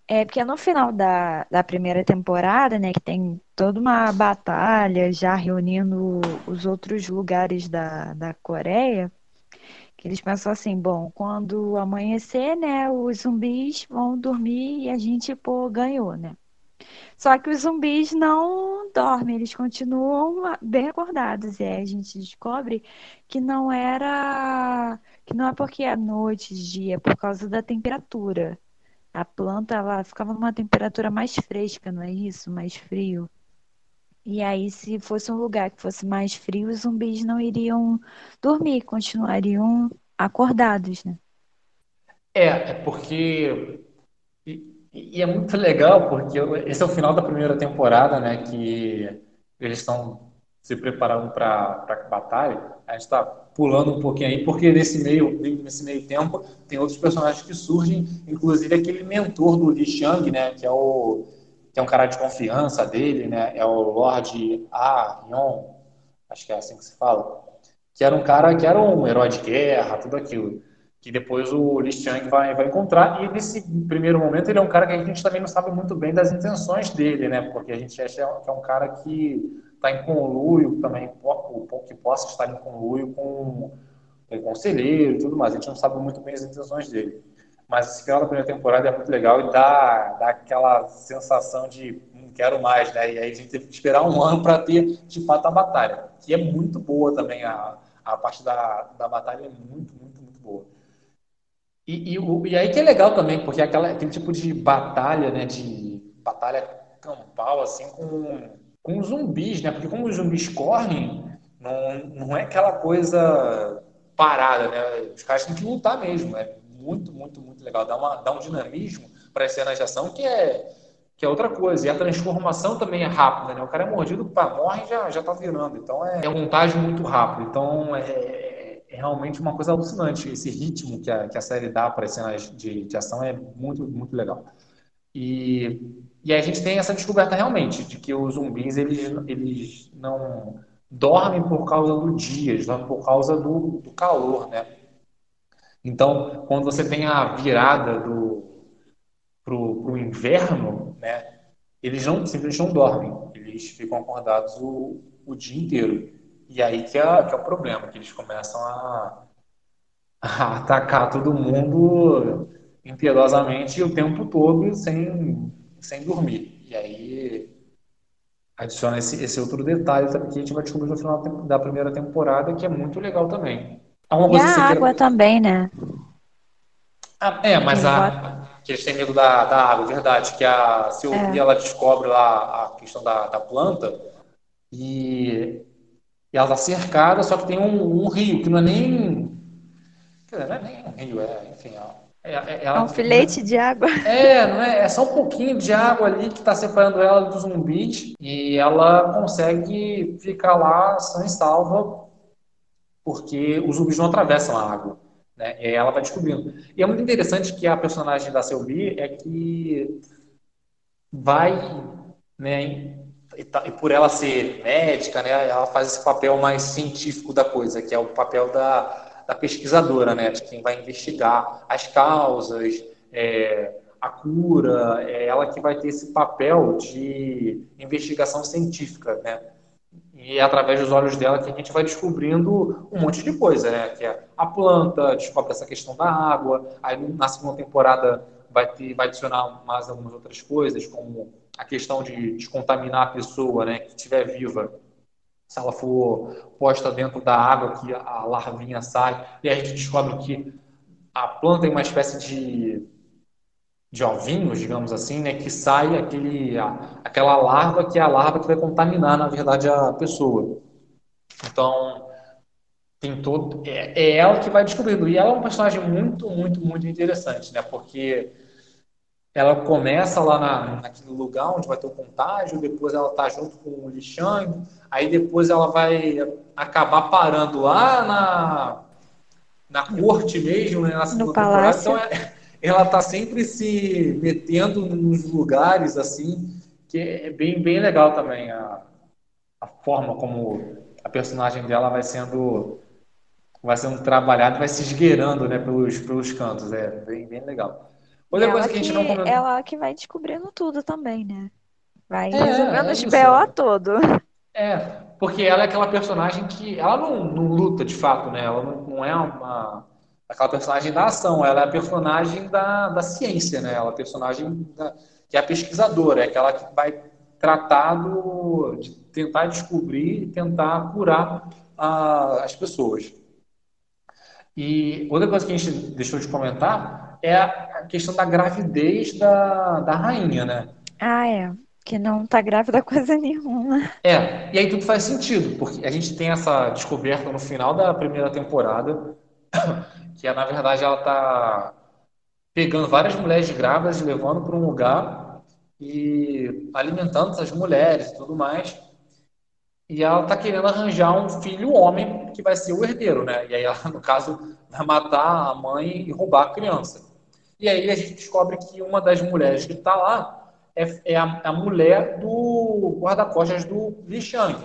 é porque no final da, da primeira temporada, né, que tem toda uma batalha já reunindo os outros lugares da, da Coreia, que eles pensam assim, bom, quando amanhecer, né, os zumbis vão dormir e a gente, pô, ganhou, né? Só que os zumbis não dormem, eles continuam bem acordados. E aí a gente descobre que não era. que não é porque é noite, dia, é por causa da temperatura. A planta ela ficava numa temperatura mais fresca, não é isso? Mais frio. E aí, se fosse um lugar que fosse mais frio, os zumbis não iriam dormir, continuariam acordados, né? É, é porque. E, e é muito legal, porque esse é o final da primeira temporada, né? Que eles estão se preparando para a batalha. A gente está pulando um pouquinho aí, porque nesse meio, nesse meio tempo tem outros personagens que surgem, inclusive aquele mentor do Li Xiang, né, que é o que é um cara de confiança dele, né, é o Lord Ah Yon, acho que é assim que se fala, que era um cara que era um herói de guerra, tudo aquilo, que depois o Li Xiang vai, vai encontrar, e nesse primeiro momento ele é um cara que a gente também não sabe muito bem das intenções dele, né, porque a gente acha que é um cara que está em conluio também, que possa estar em conluio com, o conselheiro e tudo mais. A gente não sabe muito bem as intenções dele. Mas esse final da primeira temporada é muito legal e dá, dá aquela sensação de não quero mais, né? E aí a gente teve que esperar um ano para ter, de fato, a batalha. Que é muito boa também, a, a parte da, da batalha é muito, muito, muito boa. E, e, e aí que é legal também, porque é aquela, aquele tipo de batalha, né? De batalha campal, assim, com com zumbis, né? Porque como os zumbis correm, não, não é aquela coisa parada, né? Os caras têm que lutar mesmo. É muito, muito, muito legal. Dá, uma, dá um dinamismo para as cenas de ação que é, que é outra coisa. E a transformação também é rápida, né? O cara é mordido, pá, morre e já, já tá virando. Então é, é montagem muito rápido. Então é, é, realmente uma coisa alucinante. Esse ritmo que a, que a série dá para as cenas de, de ação é muito, muito legal. E, e a gente tem essa descoberta realmente de que os zumbis eles, eles não dormem por causa do dia, eles dormem por causa do, do calor, né? Então, quando você tem a virada do pro, pro inverno, né? Eles não simplesmente não dormem, eles ficam acordados o, o dia inteiro. E aí que é, que é o problema, que eles começam a, a atacar todo mundo impiedosamente o tempo todo sem, sem dormir. E aí adiciona esse, esse outro detalhe que a gente vai descobrir no final da primeira temporada, que é muito legal também. Alguma e a água também, né? Ah, é, mas a, que eles têm medo da, da água, verdade. Que a Sylvie, é. ela descobre lá a questão da, da planta e, e ela está cercada, só que tem um, um rio, que não é nem... Não é nem um rio, é, enfim, é, é, é, um filete de água. É, não é? É só um pouquinho de água ali que está separando ela dos zumbis e ela consegue ficar lá sem salva porque os zumbis não atravessam a água. Né? E aí ela vai descobrindo. E é muito interessante que a personagem da Selby é que vai, né, e, tá, e por ela ser médica, né, ela faz esse papel mais científico da coisa, que é o papel da da pesquisadora, né, de quem vai investigar as causas, é, a cura, é ela que vai ter esse papel de investigação científica, né? E é através dos olhos dela que a gente vai descobrindo um monte de coisa, né? Que é a planta, descobre essa questão da água, aí na segunda temporada vai, ter, vai adicionar mais algumas outras coisas, como a questão de descontaminar a pessoa, né, que estiver viva se ela for posta dentro da água que a larvinha sai, e a gente descobre que a planta é uma espécie de, de ovinhos, digamos assim, né, que sai aquele, a, aquela larva que é a larva que vai contaminar, na verdade, a pessoa. Então, tem todo, é, é ela que vai descobrindo. E ela é um personagem muito, muito, muito interessante, né, porque ela começa lá na, naquele lugar onde vai ter o contágio, depois ela tá junto com o Lixang, aí depois ela vai acabar parando lá na, na corte mesmo, né, na segunda temporada. Então é, ela tá sempre se metendo nos lugares assim, que é bem, bem legal também a, a forma como a personagem dela vai sendo vai sendo trabalhada, vai se esgueirando né, pelos, pelos cantos. É bem, bem legal. Outra coisa que, que a gente não comentou. Ela que vai descobrindo tudo também, né? Vai é, resolvendo é os BO todo. É, porque ela é aquela personagem que. Ela não, não luta de fato, né? Ela não, não, é uma. Aquela personagem da ação, ela é a personagem da, da ciência, né? Ela é a personagem da, que é a pesquisadora, é aquela que vai tratar do, de tentar descobrir e tentar curar a, as pessoas. E outra coisa que a gente deixou de comentar é a questão da gravidez da, da rainha, né? Ah, é. Que não tá grávida coisa nenhuma. É, e aí tudo faz sentido, porque a gente tem essa descoberta no final da primeira temporada, que é, na verdade, ela tá pegando várias mulheres grávidas levando para um lugar e alimentando essas mulheres e tudo mais. E ela tá querendo arranjar um filho homem que vai ser o herdeiro, né? E aí ela, no caso, vai matar a mãe e roubar a criança. E aí a gente descobre que uma das mulheres que está lá é, é a, a, mulher do guarda-costas do Li Shang,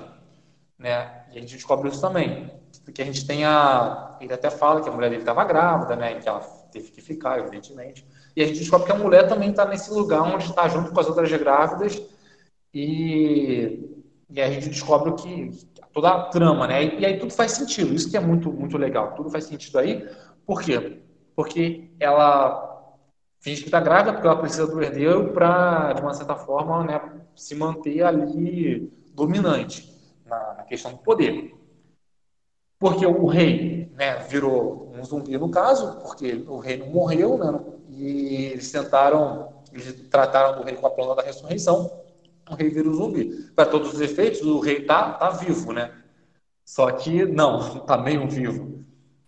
né? E a gente descobre isso também. Porque a gente tem a... Ele até fala que a mulher dele estava grávida, né? E que ela teve que ficar, evidentemente. E a gente descobre que a mulher também está nesse lugar onde está junto com as outras grávidas e e a gente descobre que toda a trama, né? E, aí tudo faz sentido. Isso que é muito, muito legal. Tudo faz sentido aí. Por quê? Porque ela finge que está grávida, porque ela precisa do herdeiro para, de uma certa forma, né, se manter ali dominante na, na questão do poder. Porque o rei né, virou um zumbi no caso, porque o rei não morreu, né? E eles tentaram, eles trataram do rei com a planta da ressurreição o rei vira um zumbi. Para todos os efeitos, o rei tá, tá vivo, né? Só que não, tá meio vivo.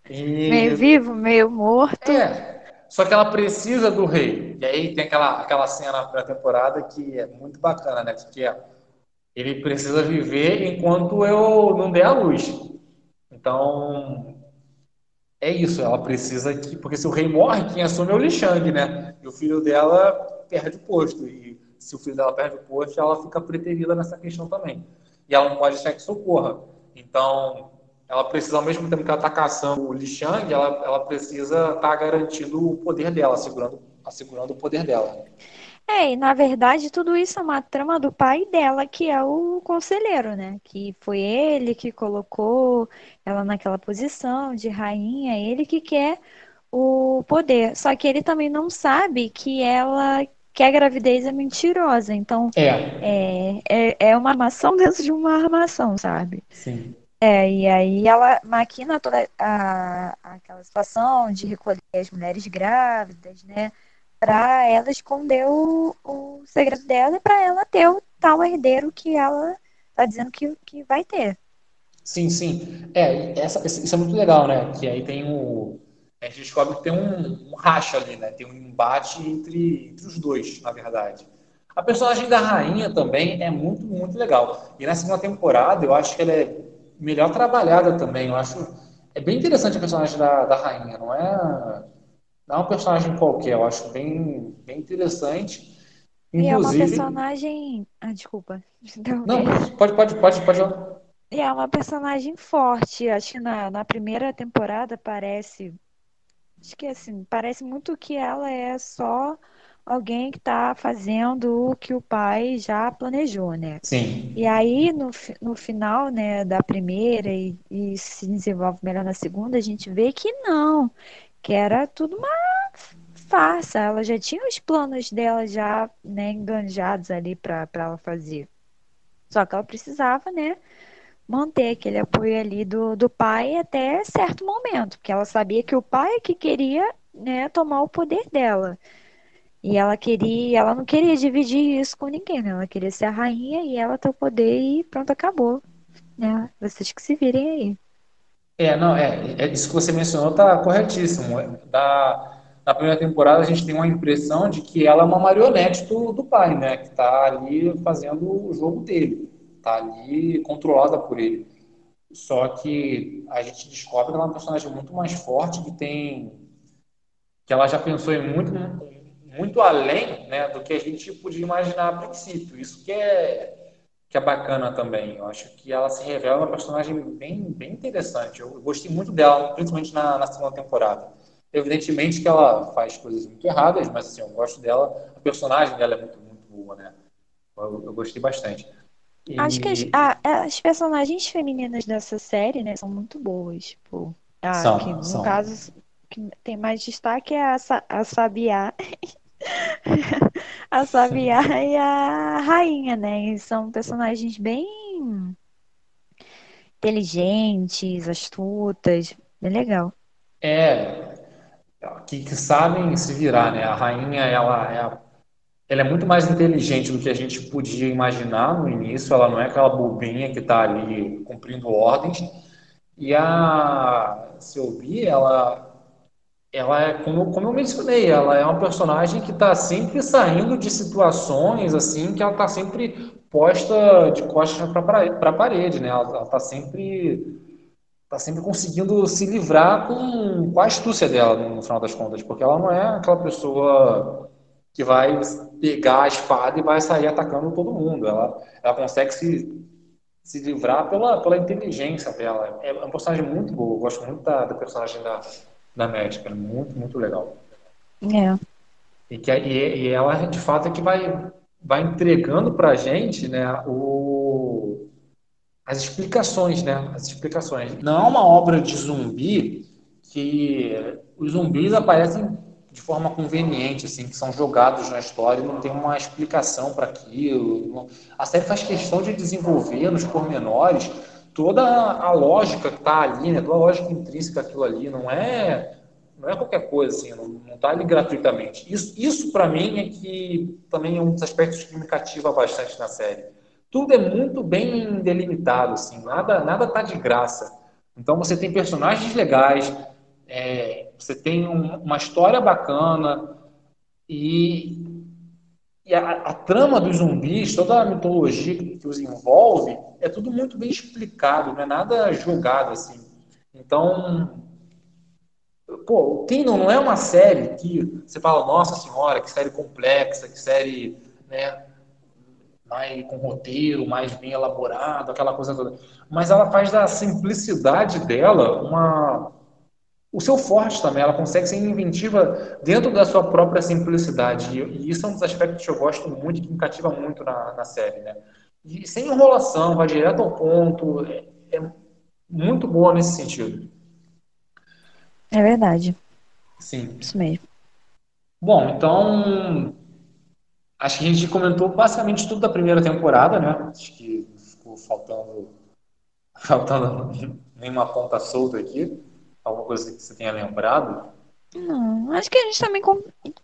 E... Meio vivo, meio morto. É. Só que ela precisa do rei. E aí tem aquela, aquela cena na temporada que é muito bacana, né? Que é, ele precisa viver enquanto eu não der a luz. Então, é isso. Ela precisa que. Porque se o rei morre, quem assume é o Li Shang, né? E o filho dela perde o posto. E se o filho dela perde o posto, ela fica preterida nessa questão também. E ela não pode deixar que socorra. Então, ela precisa, ao mesmo tempo que ela está caçando o Li Shang, ela, ela precisa estar tá garantindo o poder dela, assegurando, assegurando o poder dela. É, e na verdade tudo isso é uma trama do pai dela, que é o conselheiro, né? Que foi ele que colocou ela naquela posição de rainha, ele que quer o poder. Só que ele também não sabe que ela que a gravidez é mentirosa. Então, é, é, é, é uma armação dentro de uma armação, sabe? Sim. É, e aí ela maquina toda a, aquela situação de recolher as mulheres grávidas, né? Para ela esconder o, o segredo dela e para ela ter o tal herdeiro que ela tá dizendo que, que vai ter. Sim, sim. É, essa, isso é muito legal, né? Que aí tem o. A gente descobre que tem um, um racha ali, né? Tem um embate entre, entre os dois, na verdade. A personagem da rainha também é muito, muito legal. E na segunda temporada, eu acho que ela é melhor trabalhada também. Eu acho. É bem interessante a personagem da, da rainha, não é. Não é um personagem qualquer, eu acho bem, bem interessante. Inclusive... E é uma personagem. Ah, desculpa. Não, pode, pode, pode, pode. E é uma personagem forte. Acho que na, na primeira temporada parece. Acho que assim, parece muito que ela é só alguém que está fazendo o que o pai já planejou, né? Sim. E aí, no, no final, né, da primeira e, e se desenvolve melhor na segunda, a gente vê que não, que era tudo uma farsa. Ela já tinha os planos dela já, né, enganjados ali para ela fazer. Só que ela precisava, né, manter aquele apoio ali do, do pai até certo momento, porque ela sabia que o pai é que queria, né, tomar o poder dela. E ela queria, ela não queria dividir isso com ninguém, né? Ela queria ser a rainha e ela ter o poder e pronto, acabou. Né? Vocês que se virem aí. É, não, é, é isso que você mencionou tá corretíssimo. Da, na primeira temporada a gente tem uma impressão de que ela é uma marionete do, do pai, né? Que está ali fazendo o jogo dele, está ali controlada por ele. Só que a gente descobre que ela é uma personagem muito mais forte, que tem que ela já pensou em muito muito além né, do que a gente podia imaginar a princípio. Isso que é, que é bacana também. Eu acho que ela se revela uma personagem bem, bem interessante. Eu gostei muito dela, principalmente na, na segunda temporada. Evidentemente que ela faz coisas muito erradas, mas assim, eu gosto dela. A personagem dela é muito, muito boa, né? Eu, eu gostei bastante. E... Acho que as, a, as, personagens femininas dessa série, né, são muito boas. Tipo, a, são, que, no são. caso, que tem mais destaque é a, a Sabiá a Sabiá e a Rainha, né? E são personagens bem inteligentes, astutas, bem legal. É, que, que sabem se virar, né? A Rainha, ela é, ela é muito mais inteligente do que a gente podia imaginar no início. Ela não é aquela bobinha que está ali cumprindo ordens. E a Sylvie, ela ela é, como, como eu mencionei, ela é uma personagem que está sempre saindo de situações assim que ela está sempre posta de costas para a parede, né? Ela está sempre tá sempre conseguindo se livrar com, com a astúcia dela no final das contas, porque ela não é aquela pessoa que vai pegar a espada e vai sair atacando todo mundo. Ela, ela consegue se, se livrar pela, pela inteligência dela. É uma personagem muito boa. Eu gosto muito da, da personagem da, da médica. É muito, muito legal. É. E, que, e, e ela, de fato, é que vai, vai entregando para a gente né, o, as explicações, né? As explicações. Não é uma obra de zumbi que os zumbis aparecem de forma conveniente, assim, que são jogados na história e não tem uma explicação para aquilo. A série faz questão de desenvolver nos pormenores toda a lógica que está ali, né? toda a lógica intrínseca daquilo ali, não é não é qualquer coisa assim, não está ali gratuitamente. Isso, isso para mim é que também é um dos aspectos que me cativa bastante na série. Tudo é muito bem delimitado, assim, nada nada tá de graça. Então você tem personagens legais, é, você tem um, uma história bacana e, e a, a, trama dos zumbis, toda a mitologia que os envolve, é tudo muito bem explicado, não é nada jogado assim. Então, pô, o Kingdom não é uma série que você fala, nossa senhora, que série complexa, que série, né, mais com roteiro, mais bem elaborado, aquela coisa toda. Mas ela faz da simplicidade dela uma o seu forte também. Ela consegue ser inventiva dentro da sua própria simplicidade. E, isso é um dos aspectos que eu gosto muito, que me cativa muito na, na série, né? E sem enrolação, vai direto ao ponto. É, é muito boa nesse sentido. É verdade. Sim. Isso mesmo. Bom, então Acho que a gente comentou basicamente tudo da primeira temporada, né? Acho que ficou faltando, faltando nenhuma ponta solta aqui. Alguma coisa que você tenha lembrado? Não, acho que a gente também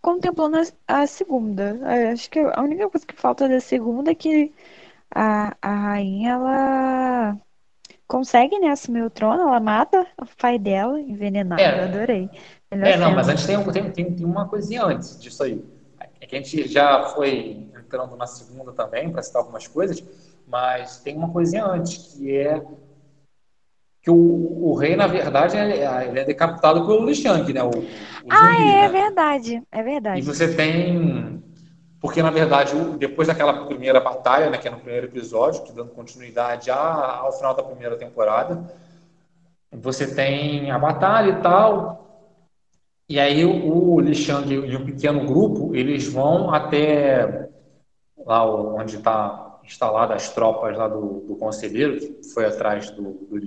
contemplou na, a segunda. Acho que a única coisa que falta da segunda é que a, a rainha, ela consegue, né, assumir o trono, ela mata o pai dela, envenenado, é. eu adorei. Melhor é, não, mas antes tem, tem, tem, tem uma coisinha antes disso aí que a gente já foi entrando na segunda também, para citar algumas coisas, mas tem uma coisinha antes, que é que o, o rei, na verdade, ele é decapitado pelo Li Shang, né? O, o ah, zumbi, é, né? verdade, é verdade. E você tem... Porque, na verdade, depois daquela primeira batalha, né, que é no primeiro episódio, que dando continuidade ao final da primeira temporada, você tem a batalha e tal, e aí o, o Lixang e um pequeno grupo, eles vão até lá onde está instalada as tropas lá do, do conselheiro, que foi atrás do, do.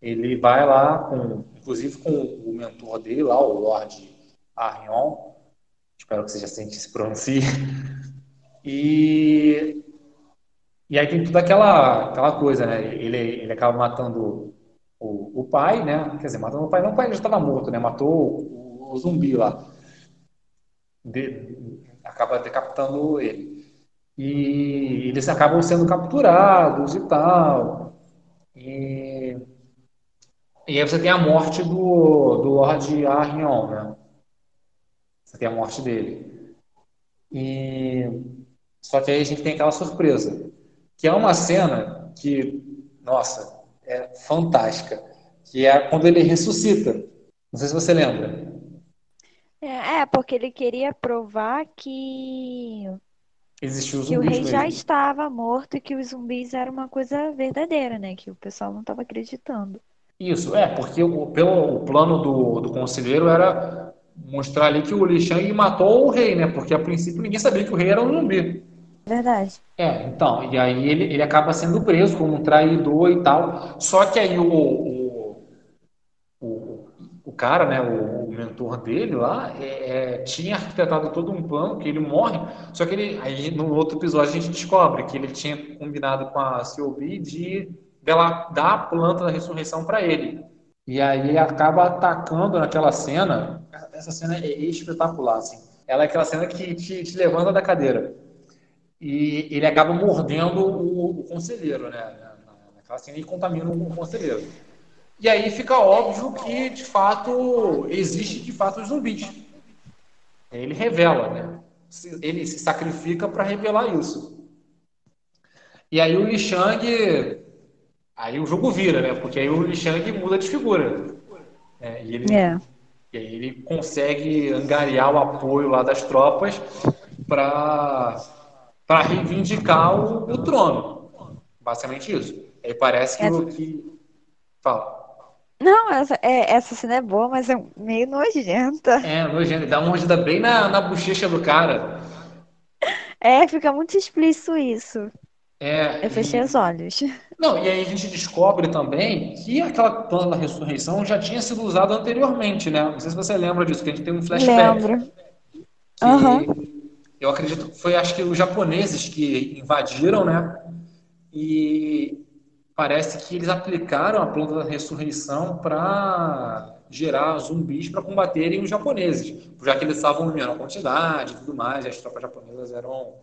Ele vai lá, com, inclusive com o mentor dele lá, o Lord Arion, espero que seja assim que se pronuncie, e, e aí tem toda aquela, aquela coisa, né? Ele, ele acaba matando o, o pai, né? Quer dizer, matando o pai, não, o pai já estava morto, né? Matou o, o zumbi lá. De, acaba decapitando ele. E eles acabam sendo capturados e tal. E, e aí você tem a morte do, do Lord Arion, né? Você tem a morte dele. E só que aí a gente tem aquela surpresa, que é uma cena que, nossa, é fantástica, que é quando ele ressuscita. Não sei se você lembra. É, é porque ele queria provar que Existiu que o rei mesmo. já estava morto e que os zumbis eram uma coisa verdadeira, né? Que o pessoal não estava acreditando. Isso, é, porque o, pelo, o plano do, do conselheiro era mostrar ali que o Li Shang matou o rei, né? Porque a princípio ninguém sabia que o rei era um zumbi. Verdade. É, então, e aí ele, ele acaba sendo preso como um traidor e tal. Só que aí o, o, o, cara, né, o, o, mentor dele lá, é, é, tinha arquitetado todo um plano que ele morre. Só que ele, aí no outro episódio a gente descobre que ele tinha combinado com a COB de dela dar a planta da ressurreição para ele. E aí acaba atacando naquela cena. Essa cena é espetacular, assim. Ela é aquela cena que te, te levanta da cadeira e ele acaba mordendo o, o conselheiro, né? Naquela cena, e contamina o conselheiro. E aí fica óbvio que, de fato, existe, de fato, os zumbis. Ele revela, né? Ele se sacrifica para revelar isso. E aí o Li Shang... Aí o jogo vira, né? Porque aí o Li Shang muda de figura. É, e, ele, é. e aí ele consegue angariar o apoio lá das tropas para para reivindicar o, o, trono. Basicamente isso. Aí parece que o que. Fala. Não, essa, é, essa cena é boa, mas é meio nojenta. É, nojenta. Dá uma mordida bem na, na bochecha do cara. É, fica muito explícito isso. É, Eu fechei e... os olhos. Não, e aí a gente descobre também que aquela plano da ressurreição já tinha sido usada anteriormente, né? Não sei se você lembra disso, que a gente tem um flashback. Lembro. Uhum eu acredito que foi, acho que os japoneses que invadiram, né? E parece que eles aplicaram a planta da ressurreição para gerar zumbis para combaterem os japoneses, já que eles estavam em menor quantidade e tudo mais, e as tropas japonesas eram,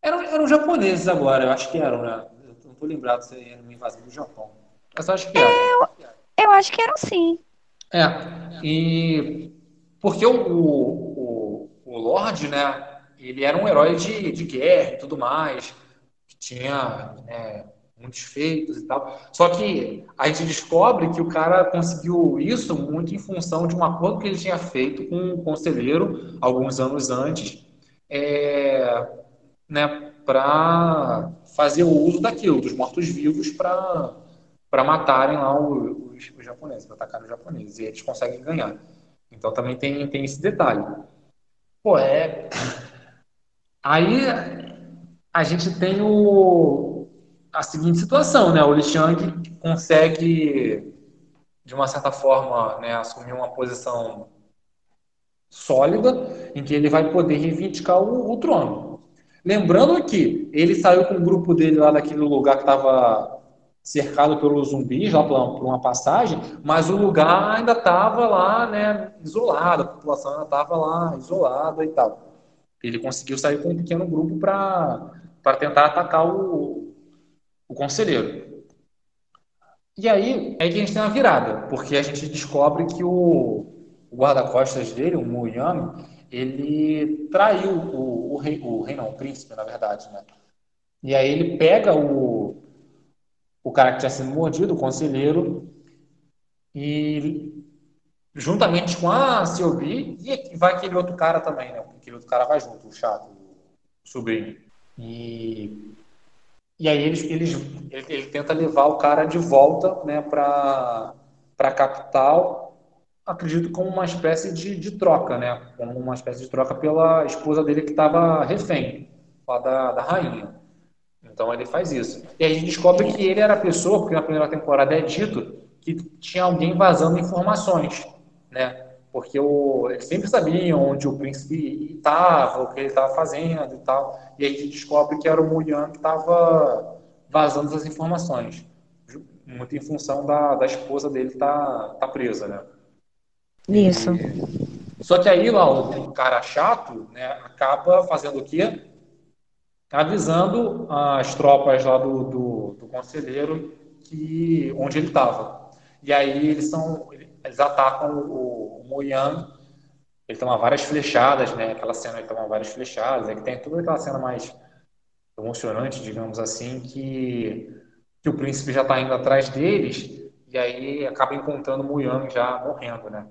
eram eram japoneses agora, eu acho que eram, né? Eu não estou lembrado se era uma invasão do Japão, mas eu acho que eram. Eu, eu acho que eram sim. É, e porque o, o, o Lorde, né, ele era um herói de, de guerra e tudo mais, que tinha né, muitos feitos e tal. Só que a gente descobre que o cara conseguiu isso muito em função de um acordo que ele tinha feito com um conselheiro alguns anos antes, é, né, para fazer o uso daquilo, dos mortos-vivos, para matarem lá os, os japoneses, para atacar os japoneses. E eles conseguem ganhar. Então também tem, tem esse detalhe. Pô, é. Aí a gente tem o, a seguinte situação, né? O Li Xiang consegue, de uma certa forma, né, assumir uma posição sólida em que ele vai poder reivindicar o, o trono. Lembrando que ele saiu com o grupo dele lá daquele lugar que estava cercado pelos zumbis lá por uma passagem, mas o lugar ainda estava lá, né, isolado, a população ainda estava lá isolada e tal. Ele conseguiu sair com um pequeno grupo para tentar atacar o, o conselheiro. E aí é que a gente tem uma virada, porque a gente descobre que o, guarda-costas dele, o Muyami, ele traiu o, o, rei, o rei não, o príncipe, na verdade, né? E aí ele pega o, o cara que tinha sido mordido, o conselheiro, e juntamente com a Sylvie, e vai aquele outro cara também, né? Aquele outro cara vai junto, o chato, o sobrinho. E, e aí eles, eles, ele, ele tenta levar o cara de volta né, para a capital, acredito como uma espécie de, de troca, né? Como uma espécie de troca pela esposa dele que estava refém, lá da, da rainha. Então ele faz isso. E a gente descobre que ele era a pessoa, porque na primeira temporada é dito que tinha alguém vazando informações, né? Porque o, eles sempre sabiam onde o príncipe estava, o que ele estava fazendo e tal. E aí a gente descobre que era o Mulian que estava vazando essas informações. Muito em função da, da esposa dele estar tá, tá presa, né? Isso. E, só que aí lá o cara chato, né, acaba fazendo o quê? avisando as tropas lá do, do, do conselheiro que onde ele estava. E aí eles são eles atacam o, o Moyan, ele toma várias flechadas, né? Aquela cena ele toma várias flechadas, é que tem toda aquela cena mais emocionante, digamos assim, que, que o príncipe já está indo atrás deles e aí acaba encontrando o Moyan já morrendo, né?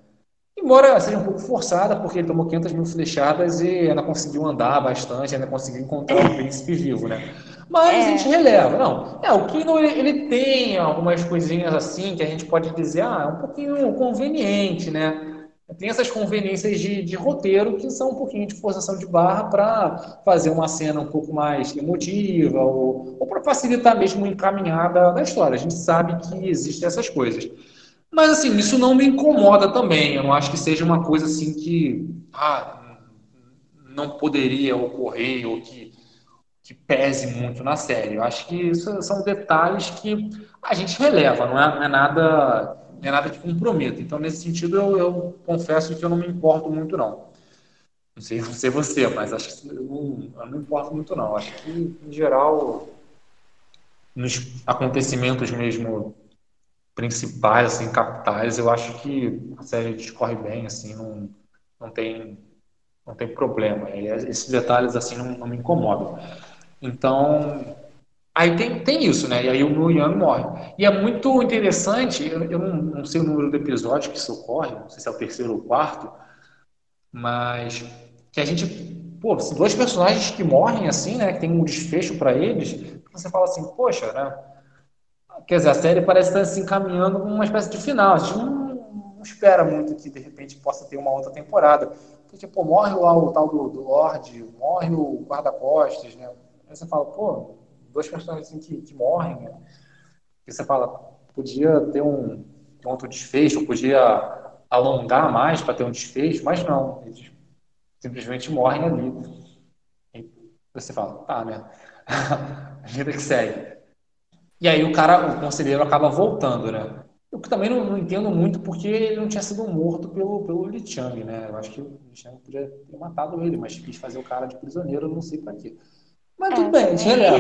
Embora seja um pouco forçada, porque ele tomou 500 mil flechadas e ainda conseguiu andar bastante, ainda conseguiu encontrar o príncipe vivo, né? Mas é. a gente releva, não. É, o Kino, ele, ele, tem algumas coisinhas assim que a gente pode dizer, ah, é um pouquinho conveniente, né? Tem essas conveniências de, de roteiro que são um pouquinho de forçação de barra para fazer uma cena um pouco mais emotiva ou, ou para facilitar mesmo encaminhada da história. A gente sabe que existem essas coisas. Mas assim, isso não me incomoda também. Eu não acho que seja uma coisa assim que ah, não poderia ocorrer ou que, que pese muito na série. Eu acho que isso são detalhes que a gente releva, não é, não é nada não é nada que comprometa. Então, nesse sentido, eu, eu, confesso que eu não me importo muito, não. Não sei, não sei você, mas acho que eu não, eu não me importo muito, não. Acho que, em geral, nos acontecimentos mesmo principais, assim, capitais, eu acho que a série discorre bem, assim, não, não tem não tem problema. Esses detalhes, assim, não, não me incomodam. Então, aí tem, tem isso, né? E aí o Yang morre. E é muito interessante, eu, eu não, não, sei o número do episódio que isso ocorre, não sei se é o terceiro ou quarto, mas que a gente, pô, dois personagens que morrem assim, né? Que tem um desfecho para eles, você fala assim, poxa, né? Quer dizer, a série parece estar se encaminhando uma espécie de final. A gente não, não, espera muito que de repente possa ter uma outra temporada. Porque, tipo, morre lá o tal do, do Lorde, morre o guarda-costas, né? Aí você fala, pô, dois personagens assim que, que morrem, né? E você fala, podia ter um, um outro desfecho, podia alongar mais para ter um desfecho, mas não, eles simplesmente morrem ali. E você fala, tá, né? a vida que segue. E aí o cara, o conselheiro acaba voltando, né? Eu também não, não, entendo muito porque ele não tinha sido morto pelo, pelo Li Chang, né? Eu acho que o Li Chang podia ter matado ele, mas quis fazer o cara de prisioneiro, não sei para quê. Mas é, tudo bem, também... releva.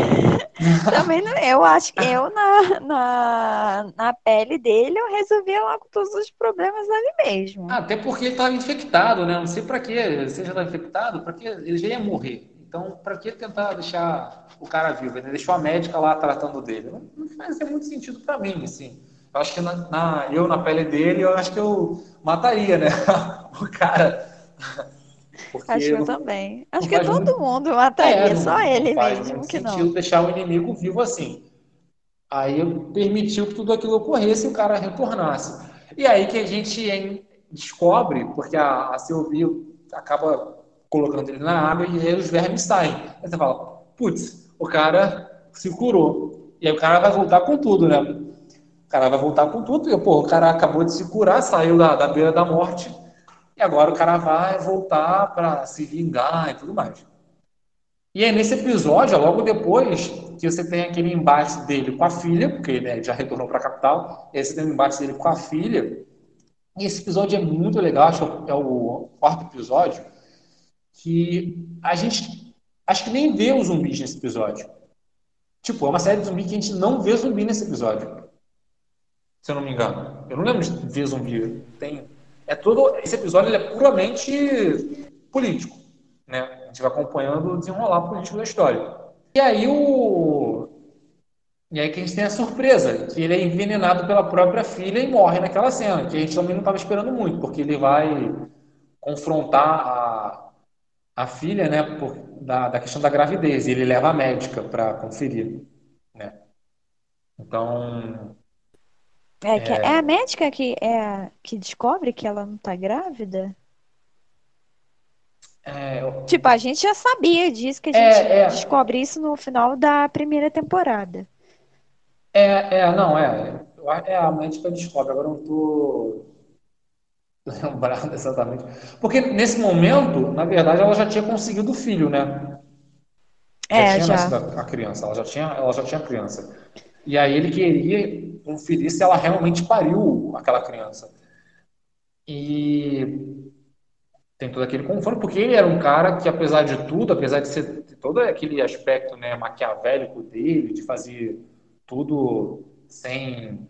também não, eu acho que eu, na, na, na pele dele, eu resolvia logo todos os problemas ali mesmo. Ah, até porque ele estava infectado, né? Não sei para quê. Você já está infectado, para quê? Ele já ia morrer. Então, para que tentar deixar o cara vivo? Ele deixou a médica lá tratando dele. Não, não faz muito sentido para mim, assim. Eu acho que na, na, eu, na pele dele, eu acho que eu mataria, né? o cara. Porque acho que eu também. Acho que todo muito... mundo mataria, é, só ele mesmo que não. deixar o inimigo vivo assim. Aí permitiu que tudo aquilo ocorresse e o cara retornasse. E aí que a gente descobre, porque a, a Sylvie acaba colocando ele na água e aí os vermes saem. Aí você fala, putz, o cara se curou. E aí o cara vai voltar com tudo, né? O cara vai voltar com tudo. E, pô, o cara acabou de se curar, saiu da, da beira da morte. E agora o cara vai voltar para se vingar e tudo mais. E aí, nesse episódio, logo depois que você tem aquele embate dele com a filha, porque ele né, já retornou para a capital, e aí você tem o embate dele com a filha. E esse episódio é muito legal, acho que é o quarto episódio, que a gente acho que nem vê os zumbis nesse episódio. Tipo, é uma série de zumbi que a gente não vê zumbi nesse episódio. Se eu não me engano. Eu não lembro de ver zumbi. Tem, é todo, esse episódio é puramente político. Né? A gente vai acompanhando o desenrolar político da história. E aí o. E aí que a gente tem a surpresa, que ele é envenenado pela própria filha e morre naquela cena, que a gente também não estava esperando muito, porque ele vai confrontar a, a filha, né, por, da, da questão da gravidez, e ele leva a médica para conferir, né? Então, é, que é, é a médica que é que descobre que ela não tá grávida? É, eu... Tipo, a gente já sabia disso, que a é, gente é, descobre isso no final da primeira temporada. É, é, não, é. É a médica descobre, agora eu não tô lembrado exatamente. Porque nesse momento, na verdade, ela já tinha conseguido o filho, né? Já é, tinha já. nascido a criança, ela já tinha, ela já tinha criança. E aí ele queria conferir se ela realmente pariu aquela criança. E tem todo aquele confronto, porque ele era um cara que, apesar de tudo, apesar de ser todo aquele aspecto né, maquiavélico dele, de fazer tudo sem,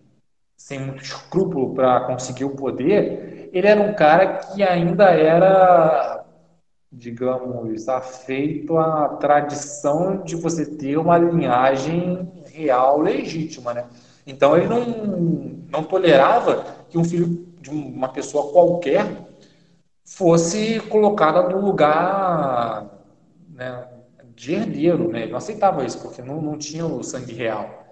sem muito escrúpulo para conseguir o poder, ele era um cara que ainda era, digamos, afeito à tradição de você ter uma linhagem real legítima, né? Então ele não, não tolerava que um filho de uma pessoa qualquer fosse colocada no lugar né, de herdeiro, né? Ele não aceitava isso, porque não, não tinha o sangue real.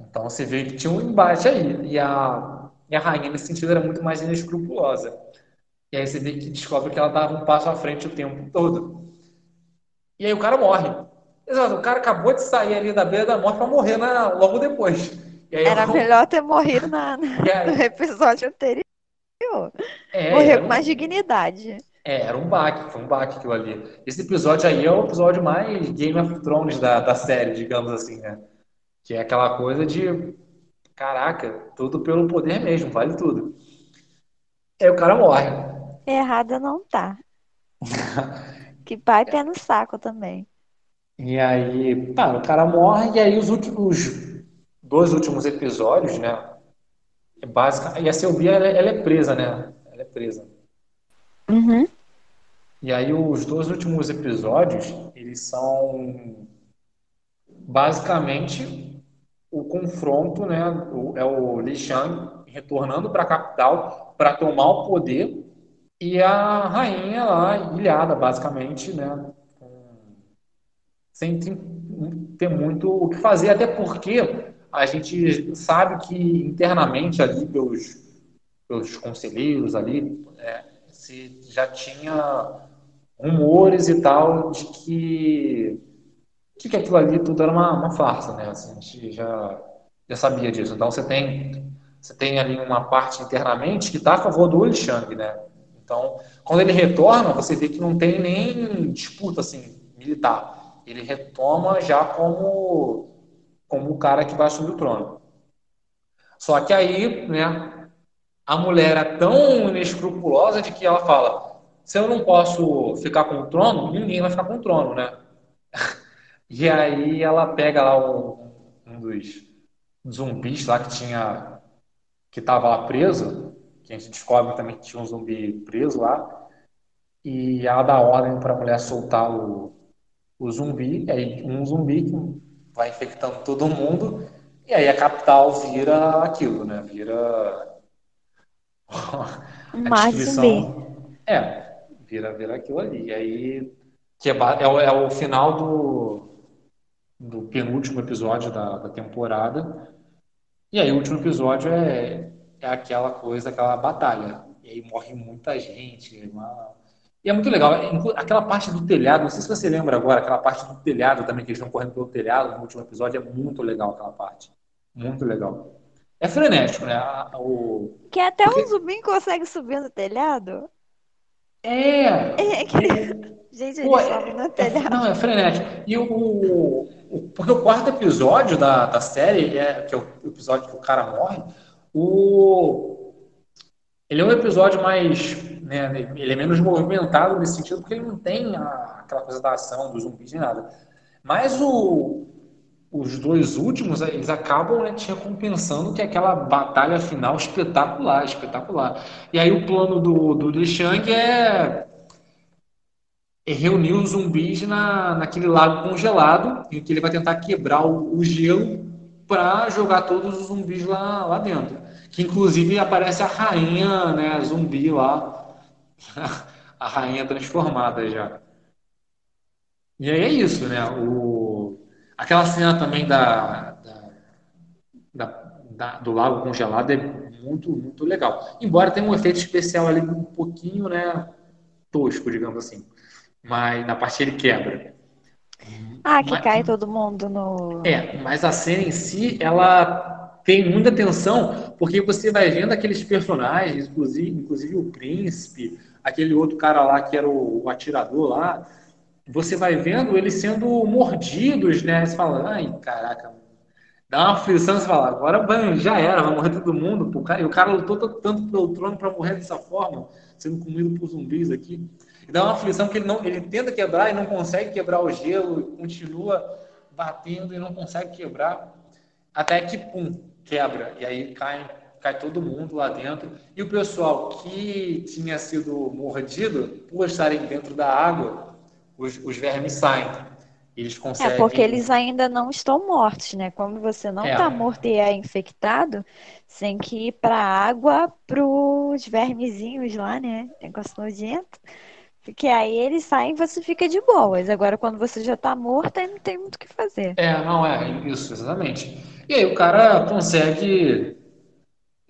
Então você vê que tinha um embate aí. E a, e a rainha, nesse sentido, era muito mais inescrupulosa. E aí você vê que descobre que ela dava um passo à frente o tempo todo. E aí o cara morre. Exato, o cara acabou de sair ali da beira da morte para morrer na, logo depois. Era eu... melhor ter morrido na, na no episódio anterior. É, Morreu com mais dignidade. É, era um baque, foi um baque aquilo ali. Esse episódio aí é o episódio mais Game of Thrones da, da série, digamos assim, né? Que é aquela coisa de caraca, tudo pelo poder mesmo, vale tudo. Aí o cara morre. Errada não tá. que pai pé no saco também. E aí, tá, o cara morre, e aí os últimos dois últimos episódios, né? É básica. E a Sylvia, ela, ela, é presa, né? Ela é presa. Uhum. E aí os dois últimos episódios, eles são basicamente o confronto, né? O, é o Li Shang retornando para a capital para tomar o poder e a rainha lá ilhada, basicamente, né? sem ter muito o que fazer, até porque a gente sabe que internamente ali pelos, pelos conselheiros ali é, se já tinha rumores e tal de que que aquilo ali tudo era uma, uma farsa, né? Assim, a gente já, já sabia disso. Então você tem você tem ali uma parte internamente que está a favor do Li né? Então, quando ele retorna, você vê que não tem nem disputa assim militar ele retoma já como, como o cara que vai assumir o trono. Só que aí, né, a mulher é tão inescrupulosa de que ela fala: se eu não posso ficar com o trono, ninguém vai ficar com o trono, né? E aí ela pega lá um, um dos zumbis lá que tinha que estava lá preso, que a gente descobre também que tinha um zumbi preso lá, e ela dá ordem para a mulher soltar o, o zumbi, aí um zumbi que vai infectando todo mundo, e aí a capital vira aquilo, né? Vira a zumbi. É, vira, vira aquilo ali. E aí que é, é, é o final do, do penúltimo episódio da, da temporada. E aí o último episódio é, é aquela coisa, aquela batalha. E aí morre muita gente. Uma... E é muito legal. Aquela parte do telhado, não sei se você lembra agora, aquela parte do telhado também, que eles estão correndo pelo telhado no último episódio, é muito legal aquela parte. Muito legal. É frenético, né? O... Que até Porque... um zumbi consegue subir no telhado? É! é que... Gente, Pô, sobe no é, telhado. Não, é frenético. E o, o, Porque o quarto episódio da, da série, é, que é o episódio que o cara morre, o... Ele é um episódio mais. Né, ele é menos movimentado nesse sentido, porque ele não tem a, aquela coisa da ação, dos zumbis nem nada. Mas o, os dois últimos, eles acabam né, te recompensando que é aquela batalha final espetacular, espetacular. E aí o plano do, do Li Shang é, é reunir os zumbis na, naquele lago congelado, em que ele vai tentar quebrar o, o gelo para jogar todos os zumbis lá, lá dentro. Que inclusive aparece a rainha né, zumbi lá, a rainha transformada já. E aí é isso, né? O, Aquela cena também da, da, da, do lago congelado é muito, muito legal. Embora tenha um efeito especial ali um pouquinho, né, tosco, digamos assim. Mas na parte ele quebra. Ah, que mas, cai todo mundo no. É, mas a cena em si, ela tem muita tensão, porque você vai vendo aqueles personagens, inclusive, inclusive o príncipe, aquele outro cara lá que era o, o atirador lá, você vai vendo eles sendo mordidos, né? Você fala, ai, caraca, dá uma aflição, você fala, agora já era, vai morrer todo mundo. Pô. E o cara lutou tanto pelo trono para morrer dessa forma, sendo comido por zumbis aqui. E dá uma aflição que ele, não, ele tenta quebrar e não consegue quebrar o gelo, continua batendo e não consegue quebrar, até que, pum, quebra. E aí cai, cai todo mundo lá dentro. E o pessoal que tinha sido mordido, por estarem dentro da água, os, os vermes saem. Eles é, conseguem. É, porque eles ainda não estão mortos, né? Quando você não está é. morto e é infectado, você tem que ir para a água para os vermezinhos lá, né? Negócio nojento. Porque aí eles saem e você fica de boas. Agora, quando você já está morto, aí não tem muito o que fazer. É, não é, isso, exatamente. E aí o cara consegue.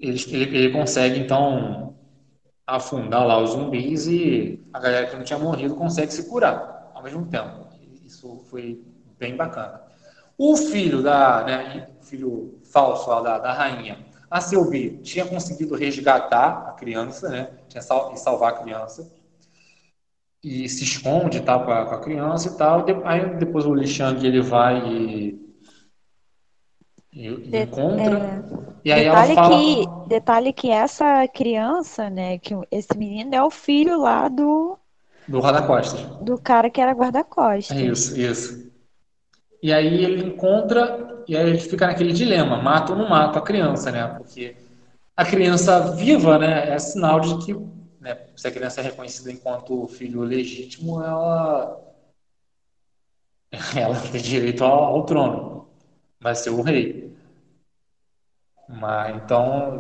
Ele, ele, ele consegue, então, afundar lá os zumbis e a galera que não tinha morrido consegue se curar ao mesmo tempo. Isso foi bem bacana. O filho da, né, filho falso lá da, da rainha, a Sylvie, tinha conseguido resgatar a criança, né? Tinha sal, salvar a criança e se esconde tá, com, a, criança e tal. Aí depois o Li Shang ele vai e, e encontra. É, e aí detalhe fala... que detalhe que essa criança, né, que esse menino é o filho lá do do guarda-costas. Do cara que era guarda-costas. Isso, isso. E aí ele encontra, e aí ele fica naquele dilema, mata ou não mata a criança, né? Porque a criança viva, né, é sinal de que, né, se a criança é reconhecida enquanto filho legítimo, ela, ela tem direito ao, ao trono, vai ser o rei. Mas, então,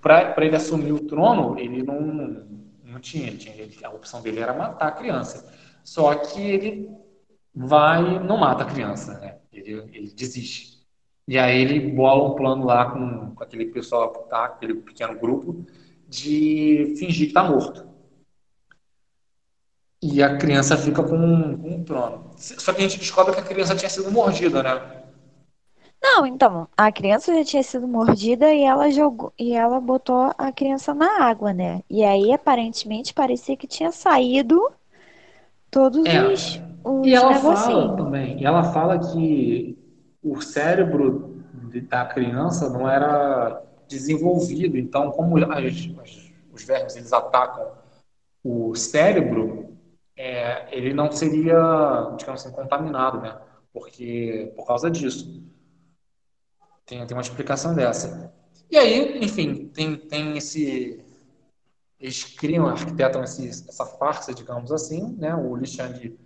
para ele assumir o trono, ele não não tinha, tinha a opção dele era matar a criança. Só que ele vai não mata a criança, né? Ele, ele desiste. E aí ele bola um plano lá com, com aquele pessoal tá, aquele pequeno grupo, de fingir que está morto. E a criança fica com, com um trono. Só que a gente descobre que a criança tinha sido mordida, né? Não, então, a criança já tinha sido mordida e ela jogou e ela botou a criança na água, né? E aí aparentemente parecia que tinha saído todos é. os, os E ela fala também, e ela fala que o cérebro da criança não era desenvolvido, então como as, as, os vermes eles atacam o cérebro, é, ele não seria, digamos assim, contaminado, né? porque por causa disso. Tem, tem uma explicação dessa. E aí, enfim, tem, tem esse. Eles criam, arquitetam esse, essa farsa, digamos assim, né? O Shang,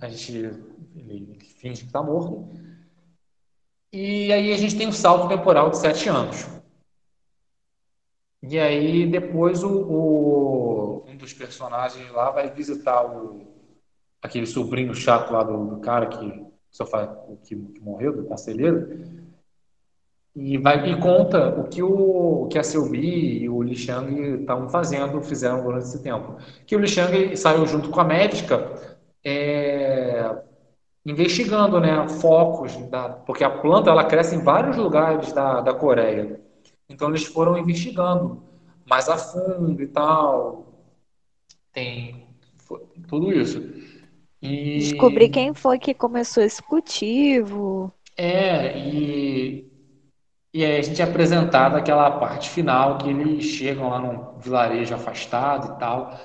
a gente, ele finge que está morto. E aí a gente tem um salto temporal de sete anos. E aí depois o, o, um dos personagens lá vai visitar o, aquele sobrinho chato lá do, do cara que só faz, que, que morreu, do conselheiro, e vai e conta o que o, o que a Selby e o Li Shang estavam fazendo, fizeram durante esse tempo. Que o Li Shang saiu junto com a médica é, investigando, né, focos da, porque a planta ela cresce em vários lugares da, da Coreia. Então eles foram investigando mais a fundo e tal. Tem tudo isso. E... Descobrir quem foi que começou esse cultivo. É, e, e aí a gente é apresentado aquela parte final que eles chegam lá num vilarejo afastado e tal,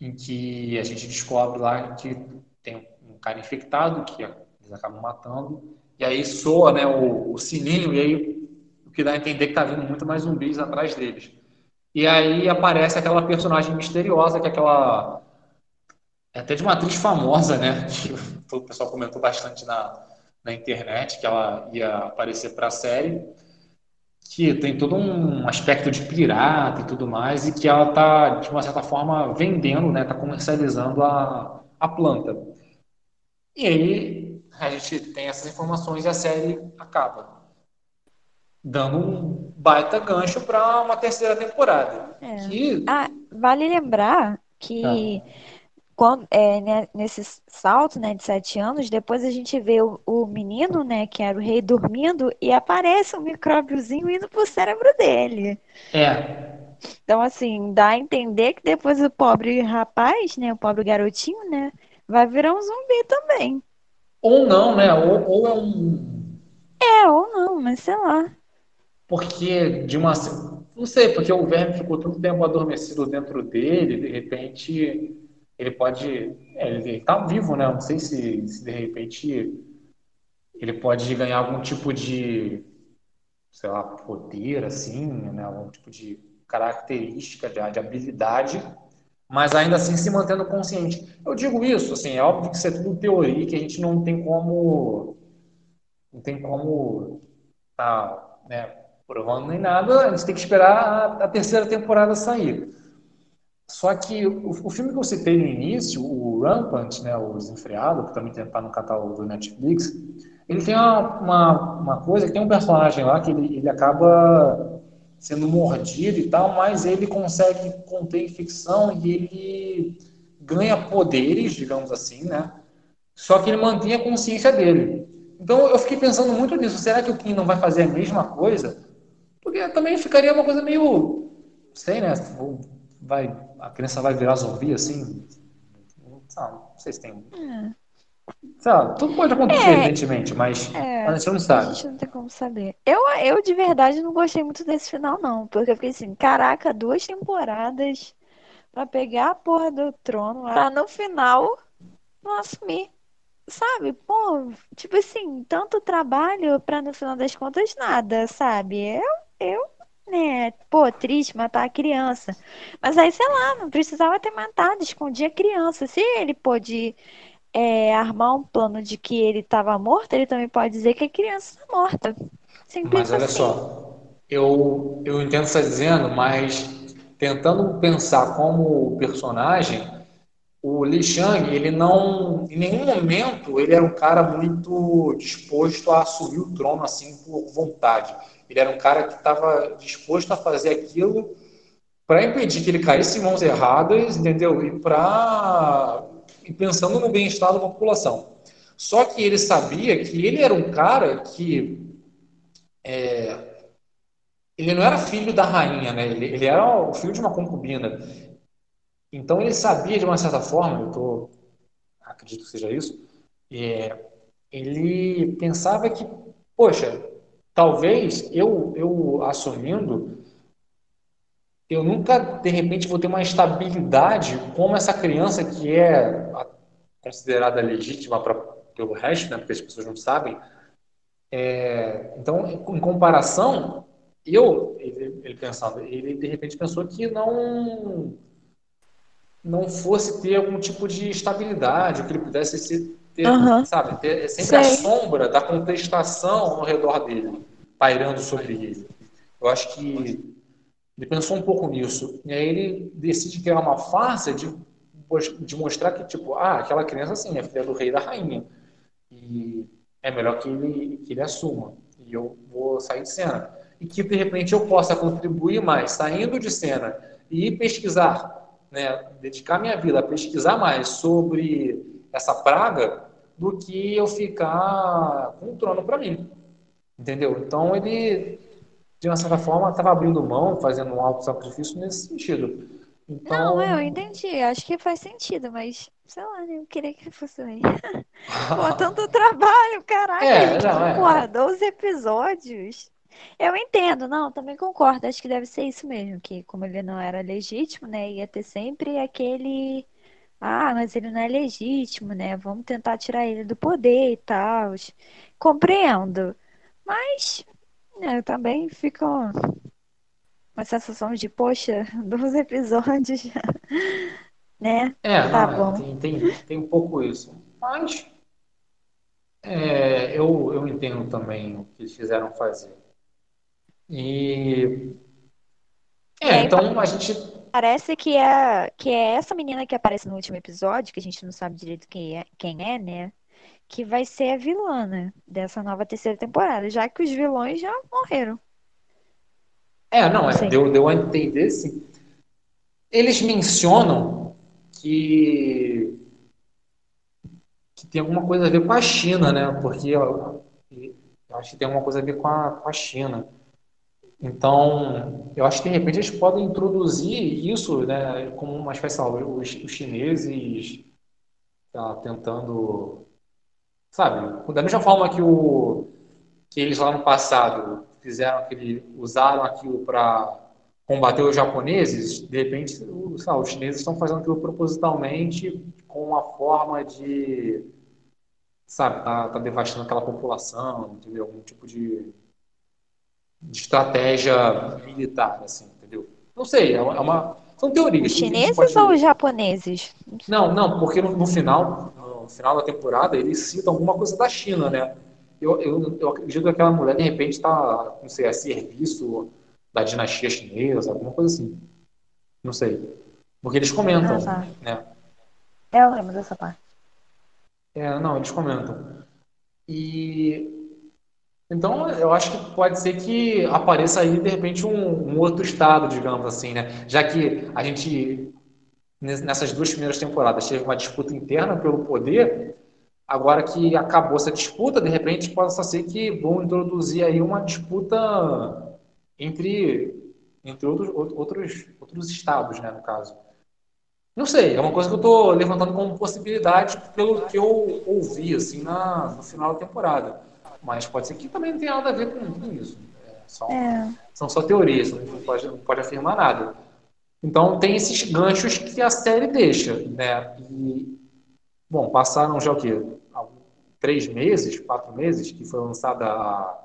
em que a gente descobre lá que tem um cara infectado que eles acabam matando, e aí soa né, o, o sininho, e aí que dá a entender que tá vindo muito mais zumbis atrás deles. E aí aparece aquela personagem misteriosa, que é aquela. É até de uma atriz famosa, né? Que o pessoal comentou bastante na, na internet, que ela ia aparecer para a série. Que tem todo um aspecto de pirata e tudo mais, e que ela tá, de uma certa forma, vendendo, né? Tá comercializando a, a planta. E aí a gente tem essas informações e a série acaba dando um baita gancho para uma terceira temporada. É. Que... Ah, vale lembrar que ah. Quando, é, né, nesse salto né, de sete anos, depois a gente vê o, o, menino, né, que era o rei, dormindo e aparece um micróbiozinho indo pro cérebro dele. É. Então, assim, dá a entender que depois o pobre rapaz, né, o pobre garotinho, né, vai virar um zumbi também. Ou não, né? Ou, ou é um. É, ou não, mas sei lá porque de uma não sei porque o verme ficou tanto tempo adormecido dentro dele de repente ele pode é, ele está vivo né? Não sei se, se, de repente ele pode ganhar algum tipo de sei lá poder assim né? Algum tipo de característica de, de habilidade mas ainda assim se mantendo consciente. Eu digo isso assim é óbvio que isso é tudo teoria que a gente não tem como não tem como tá, né, provando nem nada, a gente tem que esperar a, a terceira temporada sair. Só que o, o, filme que eu citei no início, o Rampant, né, o Desenfreado, que também está no catálogo do Netflix, ele tem uma, uma, uma, coisa tem um personagem lá que ele, ele acaba sendo mordido e tal, mas ele consegue conter infecção e ele ganha poderes, digamos assim, né? Só que ele mantém a consciência dele. Então eu fiquei pensando muito nisso. Será que o Kim não vai fazer a mesma coisa? Porque também ficaria uma coisa meio. Sei, né? Vai, a criança vai virar zumbi assim. Não, sei se tem. É. Sabe, tudo pode acontecer, é, evidentemente, mas é, a gente não sabe. A gente não tem como saber. Eu, eu, de verdade, não gostei muito desse final, não. Porque eu fiquei assim, caraca, duas temporadas pra pegar a porra do trono pra no final não assumir. Sabe? Pô, tipo assim, tanto trabalho pra no final das contas nada, sabe? Eu eu, né, pô, triste matar a criança. Mas aí, sei lá, não precisava ter matado, escondia a criança. Se ele pôde é, armar um plano de que ele estava morto, ele também pode dizer que a criança está morta. Simples mas olha assim. só, eu, eu entendo o que você está dizendo, mas tentando pensar como personagem, o Li Shang, ele não, em nenhum momento, ele era um cara muito disposto a assumir o trono assim por vontade. Ele era um cara que estava disposto a fazer aquilo para impedir que ele caísse em mãos erradas, entendeu? E para pensando no bem-estar da população. Só que ele sabia que ele era um cara que é, ele não era filho da rainha, né? Ele, ele, era o filho de uma concubina. Então ele sabia de uma certa forma, eu tô, acredito que seja isso, é, ele pensava que, poxa, talvez eu, eu assumindo, eu nunca, de repente, vou ter uma estabilidade como essa criança que é considerada legítima para pelo resto, né, porque as pessoas não sabem. É, então, em comparação, eu, ele, ele, ele de repente pensou que não não fosse ter algum tipo de estabilidade, que ele pudesse ser, ter, uhum. sabe, ter sempre Sei. a sombra da contestação ao redor dele, pairando sobre ele. Eu acho que ele pensou um pouco nisso. E aí ele decide criar uma farsa de, de mostrar que, tipo, ah, aquela criança, assim, é filha do rei e da rainha. E é melhor que ele, que ele assuma. E eu vou sair de cena. E que, de repente, eu possa contribuir mais, saindo de cena e pesquisar, né, dedicar minha vida a pesquisar mais sobre essa praga do que eu ficar com o trono para mim. Entendeu? Então, ele de uma certa forma, estava abrindo mão, fazendo um alto sacrifício nesse sentido. Então... Não, eu entendi. Acho que faz sentido, mas sei lá, eu queria que fosse aí. Pô, tanto trabalho, caralho. É, não, é, porra, 12 episódios. Eu entendo, não, também concordo. Acho que deve ser isso mesmo, que como ele não era legítimo, né, ia ter sempre aquele. Ah, mas ele não é legítimo, né? Vamos tentar tirar ele do poder e tal. Compreendo. Mas é, também fica uma sensação de, poxa, 12 episódios, né? É, tá não, é, bom. Tem, tem, tem um pouco isso. Mas é, eu, eu entendo também o que eles fizeram fazer. E. É, e aí, então a gente. Parece que é, que é essa menina que aparece no último episódio, que a gente não sabe direito quem é, quem é né? que vai ser a vilã né, dessa nova terceira temporada, já que os vilões já morreram. É, não, é, deu, deu a entender, sim. Eles mencionam que, que tem alguma coisa a ver com a China, né? Porque eu, eu acho que tem alguma coisa a ver com a, com a China. Então, eu acho que de repente eles podem introduzir isso, né, como uma espécie, os, os chineses tá, tentando Sabe? Da mesma forma que, o, que eles lá no passado fizeram aquele, usaram aquilo para combater os japoneses, de repente sabe, os chineses estão fazendo aquilo propositalmente com uma forma de, sabe, tá, tá devastando aquela população, entendeu? Um tipo de, de estratégia militar, assim, entendeu? Não sei, é uma, são teorias. Os chineses ou os japoneses? Não, não, porque no, no final no final da temporada, ele cita alguma coisa da China, né? Eu, eu, eu acredito que aquela mulher, de repente, está, não sei, a serviço da dinastia chinesa, alguma coisa assim. Não sei. Porque eles comentam, ah, tá. né? É, eu lembro dessa parte. É, não, eles comentam. E então, eu acho que pode ser que apareça aí, de repente, um, um, outro estado, digamos assim, né? Já que a gente nessas duas primeiras temporadas teve uma disputa interna pelo poder, agora que acabou essa disputa, de repente possa ser que vão introduzir aí uma disputa entre entre outros outros outros estados, né, no caso. Não sei, é uma coisa que eu estou levantando como possibilidade pelo que eu ouvi assim na, no final da temporada. Mas pode ser que também não tenha nada a ver com, isso. É só, é. São só teorias, não pode, não pode afirmar nada. Então tem esses ganchos que a série deixa, né? E, bom, passaram já o quê? Três meses, quatro meses que foi lançada a,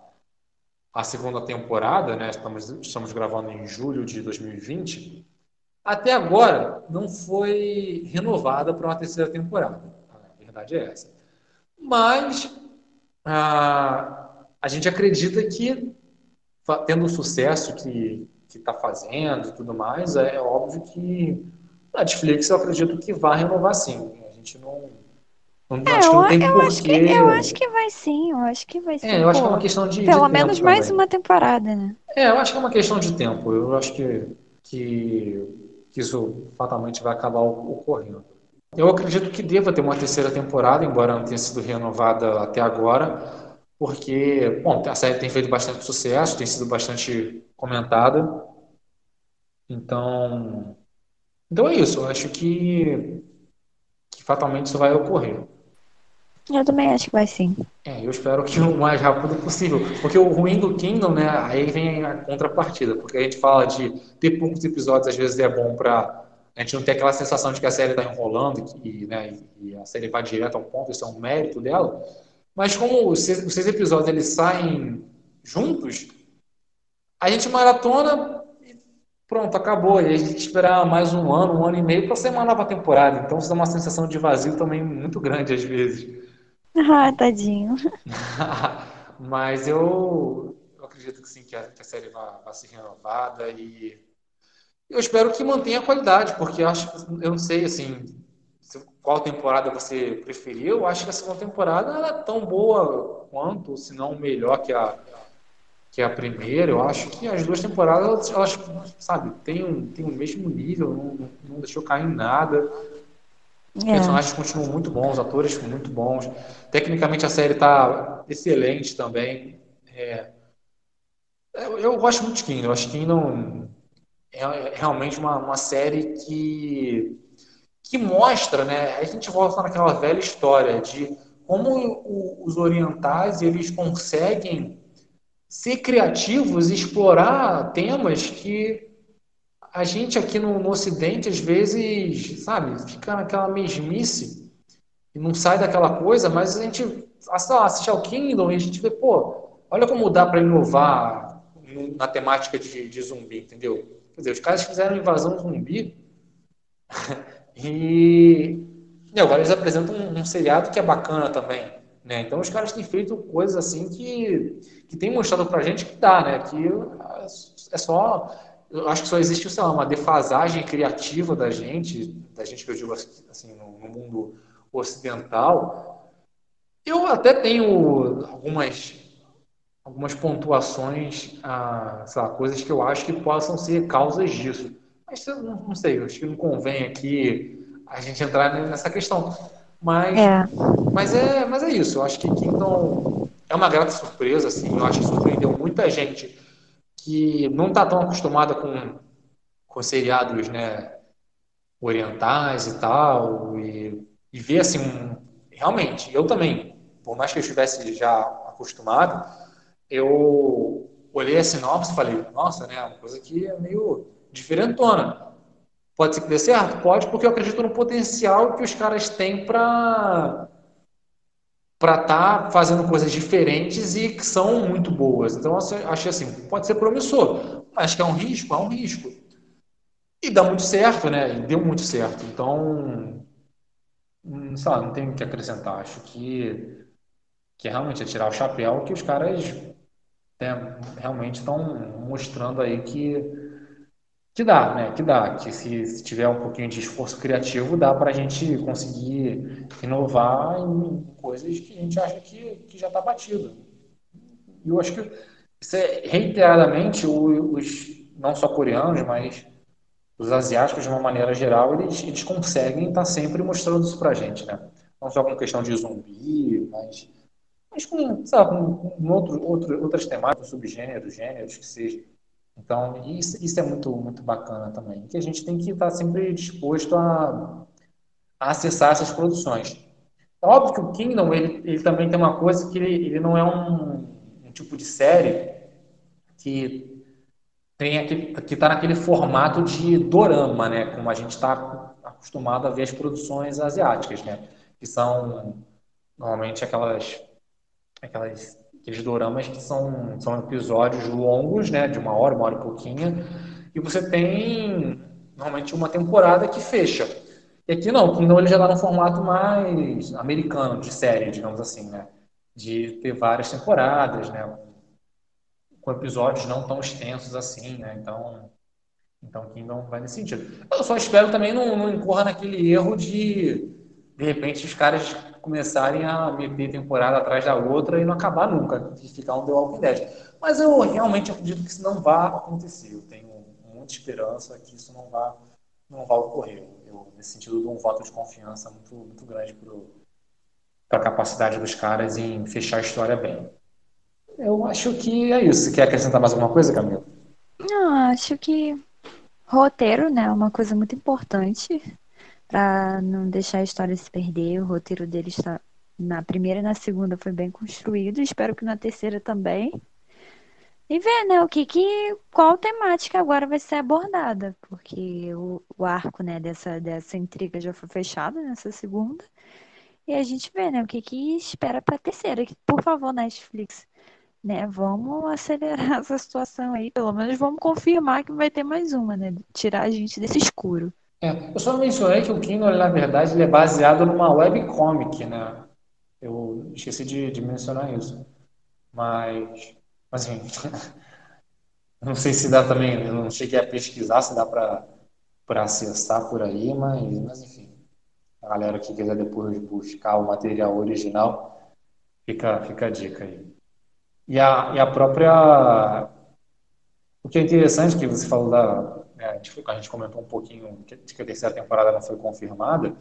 a segunda temporada, né? Estamos, estamos gravando em julho de 2020. Até agora não foi renovada para uma terceira temporada. A verdade é essa. Mas a, a gente acredita que, tendo o sucesso que, está fazendo e tudo mais, é, é óbvio que a Netflix eu acredito que vai renovar sim. A gente não. não é, acho que não tem eu, porquê. Acho que, eu acho que vai sim, eu acho que vai sim. É, eu acho que é uma questão de. Pelo de menos mais também. uma temporada, né? É, eu acho que é uma questão de tempo. Eu acho que, que, que isso fatalmente vai acabar ocorrendo. Eu acredito que deva ter uma terceira temporada, embora não tenha sido renovada até agora porque, bom, a série tem feito bastante sucesso, tem sido bastante comentada. Então, então é isso. Eu acho que, que fatalmente isso vai ocorrer. Eu também acho que vai sim. É, eu espero que o mais rápido possível. Porque o ruim do Kingdom, né, aí vem a contrapartida. Porque a gente fala de ter poucos episódios, às vezes é bom para a gente não tem aquela sensação de que a série está enrolando e, né, e, a série vai direto ao ponto, isso é um mérito dela. Mas como os seis, os seis episódios eles saem juntos, a gente maratona e pronto, acabou. E a gente esperar mais um ano, um ano e meio para ser uma nova temporada. Então isso dá uma sensação de vazio também muito grande às vezes. Ah, tadinho. Mas eu, eu acredito que sim, que a, que a série vai, vai ser renovada e eu espero que mantenha a qualidade, porque eu acho eu não sei assim qual temporada você preferiu. Eu acho que a segunda temporada ela é tão boa quanto, se não melhor que a que a primeira. Eu acho que as duas temporadas elas, sabe, tem um, tem o mesmo nível, não, não deixou cair em nada. Os é. personagens continuam muito bons, os atores muito bons. Tecnicamente a série está excelente também. É, eu, eu, gosto muito de Kingdom. Eu acho que Kingdom é realmente uma, uma série que, que mostra, né? A gente volta naquela velha história de como o, os orientais eles conseguem ser criativos e explorar temas que a gente aqui no, no Ocidente às vezes, sabe, fica naquela mesmice e não sai daquela coisa, mas a gente lá, assiste ao Kingdom e a gente vê, pô, olha como dá para inovar na temática de, de zumbi, entendeu? Quer dizer, os caras fizeram invasão zumbi e, e agora eles apresentam um, um, seriado que é bacana também. Né? Então os caras têm feito coisas assim que, que tem mostrado pra gente que dá, né? Que é só. Eu acho que só existe, sei lá, uma defasagem criativa da gente, da gente que eu digo assim, no, no mundo ocidental. Eu até tenho algumas algumas pontuações, ah, lá, coisas que eu acho que possam ser causas disso. Mas não, não sei, acho que não convém aqui a gente entrar nessa questão. Mas é. mas é, mas é isso. Eu acho que Kingdom é uma grata surpresa, assim. Eu acho que surpreendeu muita gente que não está tão acostumada com, com seriados, né, orientais e tal, e, e ver assim, realmente, eu também, por mais que eu estivesse já acostumado, eu olhei a sinopse e falei, nossa, né, uma coisa que é meio diferentona. Pode ser que dê certo? Pode, porque eu acredito no potencial que os caras têm para para estar tá fazendo coisas diferentes e que são muito boas. Então, achei assim, pode ser promissor, mas que é um risco, é um risco. E dá muito certo, né? E deu muito certo. Então, sei lá, não tenho o que acrescentar. Acho que, que é realmente é tirar o chapéu que os caras né, realmente estão mostrando aí que, que dá, né? Que dá, que se, se tiver um pouquinho de esforço criativo, dá para a gente conseguir inovar em coisas que a gente acha que, que já está batido. E eu acho que isso é, reiteradamente os, não só coreanos, mas os asiáticos de uma maneira geral, eles, eles conseguem estar tá sempre mostrando isso para a gente, né? Não só com questão de zumbi, mas mas com, sabe, com outro, outro, outras temáticas, subgêneros, gêneros, que seja. Então, isso, isso é muito, muito bacana também, que a gente tem que estar sempre disposto a, a acessar essas produções. É óbvio que o Kingdom, ele, ele também tem uma coisa que ele, ele não é um, um tipo de série que tem aquele, que está naquele formato de dorama, né? Como a gente está acostumado a ver as produções asiáticas, né? Que são normalmente aquelas aquelas, aqueles doramas que são, são episódios longos, né, de uma hora, uma hora e pouquinho, e você tem normalmente uma temporada que fecha. E aqui não, não ele já dá num formato mais americano de série, digamos assim, né, de ter várias temporadas, né, com episódios não tão extensos assim, né, então então Kingdom vai nesse sentido. Eu só espero também não, não incorra naquele erro de de repente os caras começarem a meter temporada atrás da outra e não acabar nunca, e ficar um The Walking Dead. Mas eu realmente acredito que isso não vai acontecer. Eu tenho muita esperança que isso não vá, não vá ocorrer. Eu, nesse sentido, dou um voto de confiança muito, muito grande para a capacidade dos caras em fechar a história bem. Eu acho que é isso. Quer acrescentar mais alguma coisa, Camila? Não, acho que roteiro, né, é uma coisa muito importante para não deixar a história se perder. O roteiro dele está na primeira e na segunda foi bem construído. Espero que na terceira também. E ver, né, o que que, qual temática agora vai ser abordada, porque o, o arco, né, dessa, dessa intriga já foi fechado nessa segunda, e a gente vê, né, o que que espera pra terceira, que, por favor, Netflix, né, vamos acelerar essa situação aí, pelo menos vamos confirmar que vai ter mais uma, né, tirar a gente desse escuro. É, eu só mencionei que o Kindle, na verdade, ele é baseado numa webcomic, né, eu esqueci de, de mencionar isso, mas mas, enfim, não sei se dá também, eu não cheguei a pesquisar se dá para acessar por aí, mas, mas enfim, a galera que quiser depois buscar o material original, fica, fica a dica aí. E a, e a própria. O que é interessante que você falou da. Né, a, gente, a gente comentou um pouquinho de que a terceira temporada não foi confirmada,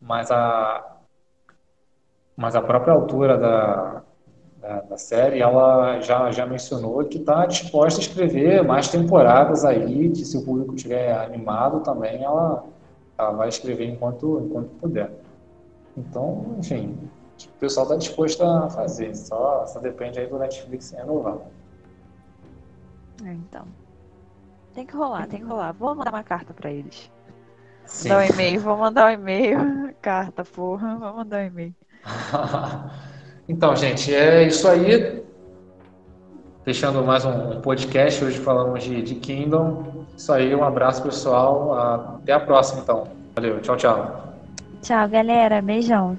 mas a, mas a própria altura da, da, da, série, ela já, já mencionou que está disposta a escrever mais temporadas aí, que se o público estiver animado também, ela, ela vai escrever enquanto, enquanto puder. Então, enfim, o pessoal está disposto a fazer, só, só depende aí do Netflix renovar. É, então. Tem que rolar, tem que rolar. Vou mandar uma carta para eles. Sim. Mandar um e-mail, vou mandar um e-mail. Carta, porra, vou mandar um e-mail. Então, gente, é isso aí. Fechando mais um podcast. Hoje falamos de, de Kingdom. Isso aí, um abraço, pessoal. Até a próxima, então. Valeu, tchau, tchau. Tchau, galera. Beijão.